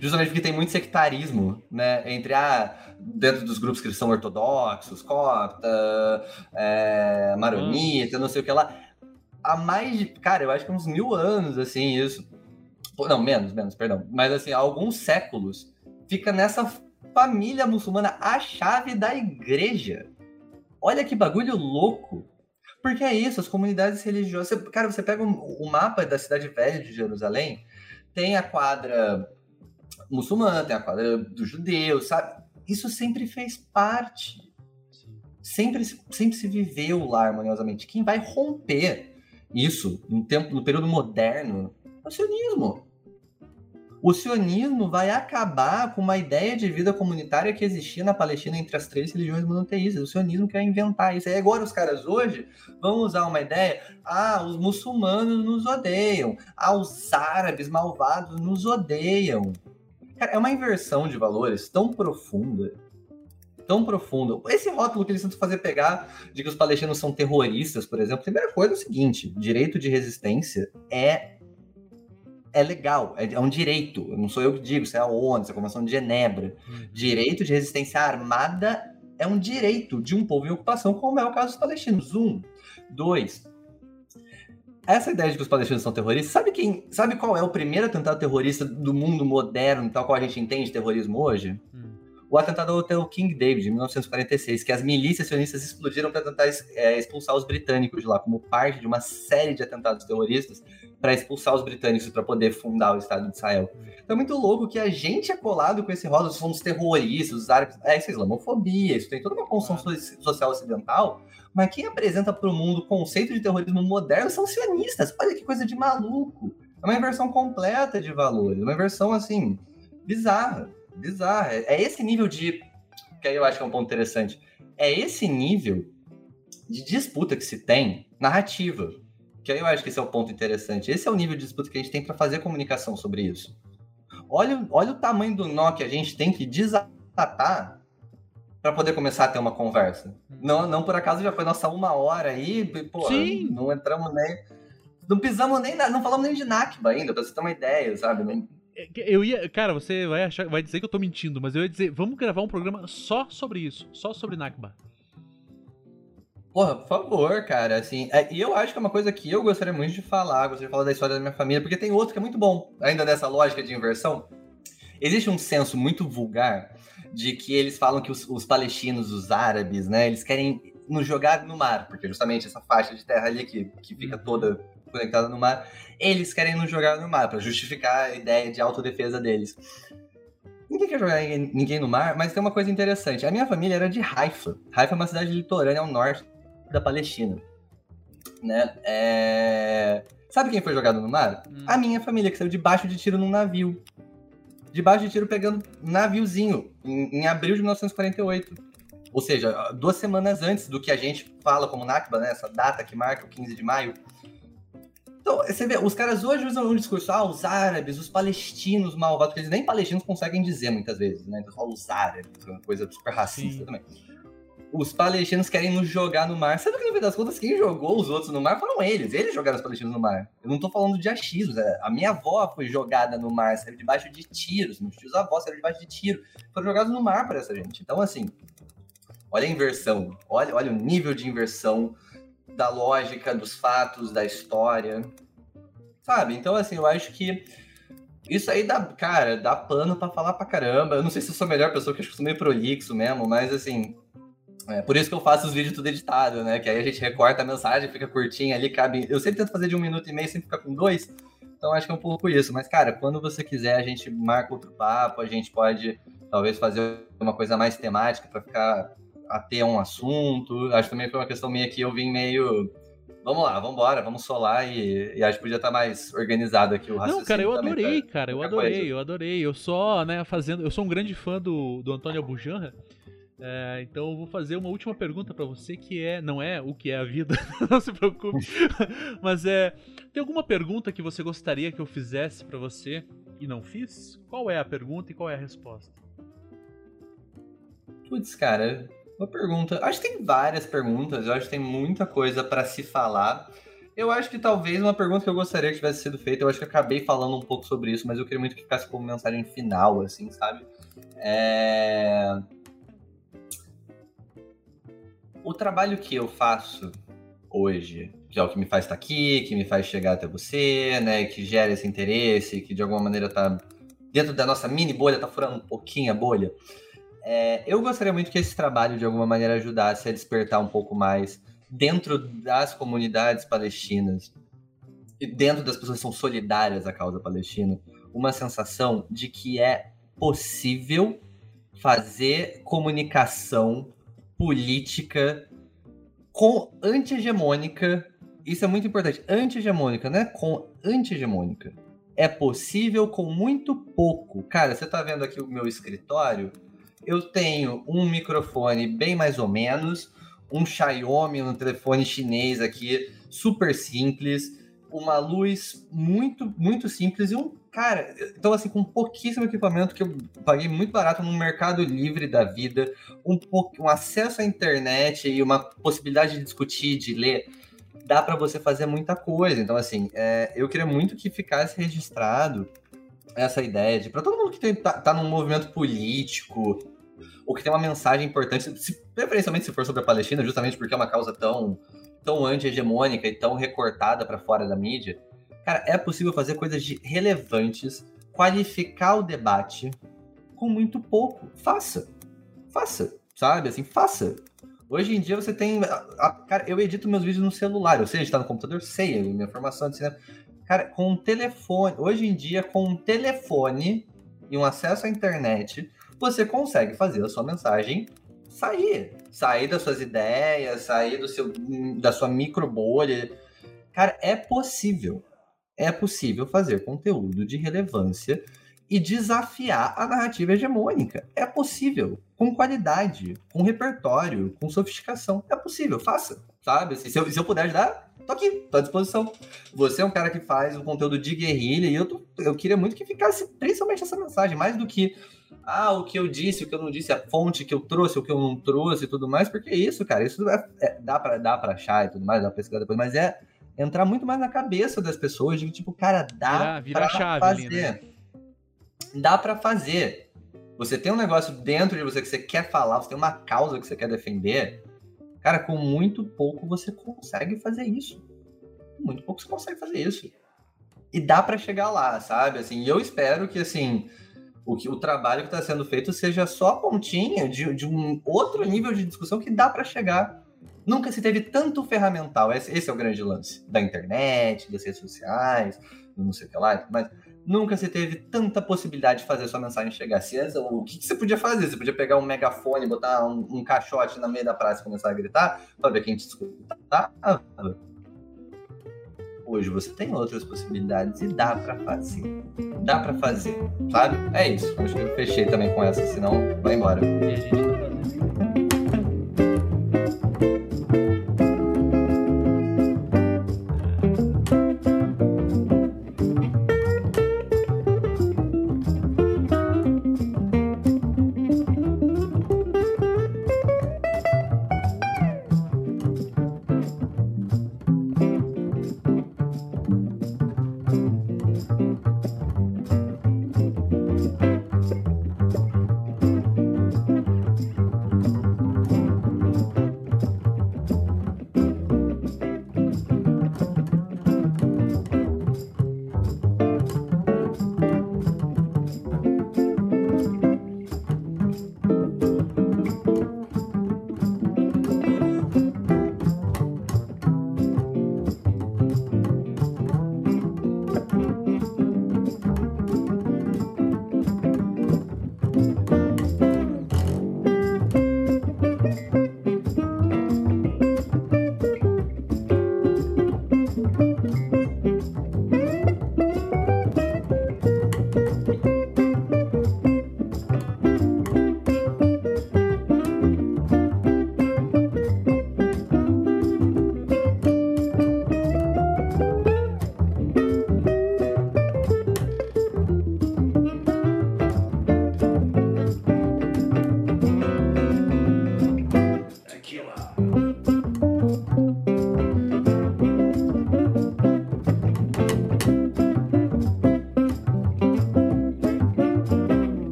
Justamente porque tem muito sectarismo, né? Entre a. Ah, dentro dos grupos cristãos ortodoxos, copta, é, maronita, não sei o que lá há mais de, cara, eu acho que uns mil anos, assim, isso. Não, menos, menos, perdão. Mas, assim, há alguns séculos, fica nessa família muçulmana a chave da igreja. Olha que bagulho louco. Porque é isso, as comunidades religiosas. Cara, você pega o, o mapa da cidade velha de Jerusalém, tem a quadra muçulmana, tem a quadra dos judeus, sabe? Isso sempre fez parte. Sempre, sempre se viveu lá harmoniosamente. Quem vai romper isso no tempo, no período moderno, é o sionismo. O sionismo vai acabar com uma ideia de vida comunitária que existia na Palestina entre as três religiões monoteístas. O sionismo quer inventar isso. E agora os caras hoje vão usar uma ideia: ah, os muçulmanos nos odeiam, ah, os árabes malvados nos odeiam. Cara, é uma inversão de valores tão profunda tão profundo. Esse rótulo que eles tentam fazer pegar de que os palestinos são terroristas, por exemplo, a primeira coisa é o seguinte: direito de resistência é é legal, é, é um direito. Não sou eu que digo, isso é a ONU, isso é a Convenção de Genebra. Uhum. Direito de resistência armada é um direito de um povo em ocupação, como é o caso dos palestinos. Um. Dois. Essa ideia de que os palestinos são terroristas, sabe quem, sabe qual é o primeiro atentado terrorista do mundo moderno, tal qual a gente entende terrorismo hoje? Hum o atentado ao Hotel King David, em 1946, que as milícias sionistas explodiram para tentar é, expulsar os britânicos de lá, como parte de uma série de atentados terroristas para expulsar os britânicos para poder fundar o Estado de Israel. Então é muito louco que a gente é colado com esse rótulo, somos terroristas, os árabes. É, isso é islamofobia, isso tem toda uma construção social ocidental, mas quem apresenta para o mundo o conceito de terrorismo moderno são sionistas. Olha que coisa de maluco. É uma inversão completa de valores, uma inversão assim, bizarra bizarro. É, é esse nível de. Que aí eu acho que é um ponto interessante. É esse nível de disputa que se tem narrativa. Que aí eu acho que esse é o ponto interessante. Esse é o nível de disputa que a gente tem para fazer comunicação sobre isso. Olha, olha o tamanho do nó que a gente tem que desatar para poder começar a ter uma conversa. Não, não por acaso já foi nossa uma hora aí, pô, Sim. não entramos nem. Não pisamos nem. Não falamos nem de Nakba ainda, pra você ter uma ideia, sabe? Não, eu ia. Cara, você vai achar, vai dizer que eu tô mentindo, mas eu ia dizer, vamos gravar um programa só sobre isso, só sobre Nakba. Porra, por favor, cara, assim, é, e eu acho que é uma coisa que eu gostaria muito de falar, gostaria de falar da história da minha família, porque tem outro que é muito bom, ainda nessa lógica de inversão. Existe um senso muito vulgar de que eles falam que os, os palestinos, os árabes, né, eles querem nos jogar no mar, porque justamente essa faixa de terra ali que, que fica uhum. toda conectada no mar. Eles querem nos jogar no mar, para justificar a ideia de autodefesa deles. Ninguém quer jogar ninguém no mar, mas tem uma coisa interessante. A minha família era de Haifa. Haifa é uma cidade litorânea ao norte da Palestina. Né? É... Sabe quem foi jogado no mar? Hum. A minha família, que saiu debaixo de tiro num navio. Debaixo de tiro pegando naviozinho, em, em abril de 1948. Ou seja, duas semanas antes do que a gente fala como Nakba, né? Essa data que marca o 15 de maio. Então, você vê, os caras hoje usam um discurso, ah, os árabes, os palestinos malvados, que eles nem palestinos conseguem dizer muitas vezes, né? Então, os árabes, uma coisa super racista Sim. também os palestinos querem nos jogar no mar. Sabe que no fim das contas, quem jogou os outros no mar foram eles. Eles jogaram os palestinos no mar. Eu não tô falando de achismos. É, a minha avó foi jogada no mar, saiu debaixo de tiros. Meus tios avós saíram debaixo de tiro. Foram jogados no mar para essa gente. Então, assim, olha a inversão. Olha, olha o nível de inversão da lógica, dos fatos, da história. Sabe? Então, assim, eu acho que isso aí dá, cara, dá pano para falar pra caramba. Eu não sei se eu sou a melhor pessoa, que acho que eu sou meio prolixo mesmo, mas assim, é por isso que eu faço os vídeos tudo editado, né? Que aí a gente recorta a mensagem, fica curtinha ali, cabe. Eu sempre tento fazer de um minuto e meio, sempre fica com dois. Então acho que é um pouco isso. Mas, cara, quando você quiser, a gente marca outro papo, a gente pode talvez fazer uma coisa mais temática para ficar até um assunto. Acho que também foi uma questão minha que eu vim meio. Vamos lá, vamos embora, vamos solar e, e acho que podia estar mais organizado aqui o raciocínio. Não, cara, eu adorei, cara, eu adorei, coisa. eu adorei. Eu só, né, fazendo. Eu sou um grande fã do, do Antônio Abujanra. É, então eu vou fazer uma última pergunta para você que é, não é o que é a vida, não se preocupe, mas é, tem alguma pergunta que você gostaria que eu fizesse para você e não fiz? Qual é a pergunta e qual é a resposta? Putz, cara, uma pergunta. Acho que tem várias perguntas, eu acho que tem muita coisa para se falar. Eu acho que talvez uma pergunta que eu gostaria que tivesse sido feita, eu acho que acabei falando um pouco sobre isso, mas eu queria muito que ficasse como mensagem final, assim, sabe? É o trabalho que eu faço hoje, que é o que me faz estar aqui, que me faz chegar até você, né, que gera esse interesse, que de alguma maneira tá dentro da nossa mini bolha, tá furando um pouquinho a bolha. É, eu gostaria muito que esse trabalho de alguma maneira ajudasse a despertar um pouco mais dentro das comunidades palestinas e dentro das pessoas que são solidárias à causa palestina, uma sensação de que é possível fazer comunicação política com anti-hegemônica. Isso é muito importante. Anti-hegemônica, né? Com anti-hegemônica. É possível com muito pouco. Cara, você tá vendo aqui o meu escritório? Eu tenho um microfone bem mais ou menos, um Xiaomi, um telefone chinês aqui, super simples, uma luz muito, muito simples e um Cara, então assim, com pouquíssimo equipamento que eu paguei muito barato no mercado livre da vida, um, um acesso à internet e uma possibilidade de discutir, de ler, dá para você fazer muita coisa. Então, assim, é, eu queria muito que ficasse registrado essa ideia de para todo mundo que tem, tá, tá num movimento político ou que tem uma mensagem importante, se, preferencialmente se for sobre a Palestina, justamente porque é uma causa tão tão anti-hegemônica e tão recortada para fora da mídia Cara, é possível fazer coisas relevantes, qualificar o debate com muito pouco. Faça. Faça. Sabe? Assim, faça. Hoje em dia você tem. A, a, cara, eu edito meus vídeos no celular. Eu sei editar no computador, sei, minha formação de cinema. Cara, com um telefone. Hoje em dia, com um telefone e um acesso à internet, você consegue fazer a sua mensagem sair. Sair das suas ideias, sair do seu, da sua micro bolha. Cara, é possível é possível fazer conteúdo de relevância e desafiar a narrativa hegemônica. É possível, com qualidade, com repertório, com sofisticação. É possível, faça, sabe? Assim, se, eu, se eu puder ajudar, tô aqui, tô à disposição. Você é um cara que faz um conteúdo de guerrilha e eu, tô, eu queria muito que ficasse principalmente essa mensagem, mais do que ah, o que eu disse, o que eu não disse, a fonte que eu trouxe, o que eu não trouxe e tudo mais, porque é isso, cara, isso é, é, dá para dá pra achar e tudo mais, dá pra pesquisar depois, mas é entrar muito mais na cabeça das pessoas, de tipo, cara, dá virar, virar pra fazer. Ali, né? Dá para fazer. Você tem um negócio dentro de você que você quer falar, você tem uma causa que você quer defender, cara, com muito pouco você consegue fazer isso. Muito pouco você consegue fazer isso. E dá para chegar lá, sabe? Assim, eu espero que assim, o, que, o trabalho que está sendo feito seja só a pontinha de, de um outro nível de discussão que dá para chegar Nunca se teve tanto ferramental. Esse, esse é o grande lance da internet, das redes sociais, não sei o que lá, mas nunca se teve tanta possibilidade de fazer sua mensagem chegar. Se o que, que, você podia fazer? Você podia pegar um megafone, botar um, um caixote na meio da praça e começar a gritar para ver quem te escutar. Hoje você tem outras possibilidades e dá para fazer. Dá para fazer, sabe? É isso. Acho que eu fechei também com essa, senão vai embora. E a gente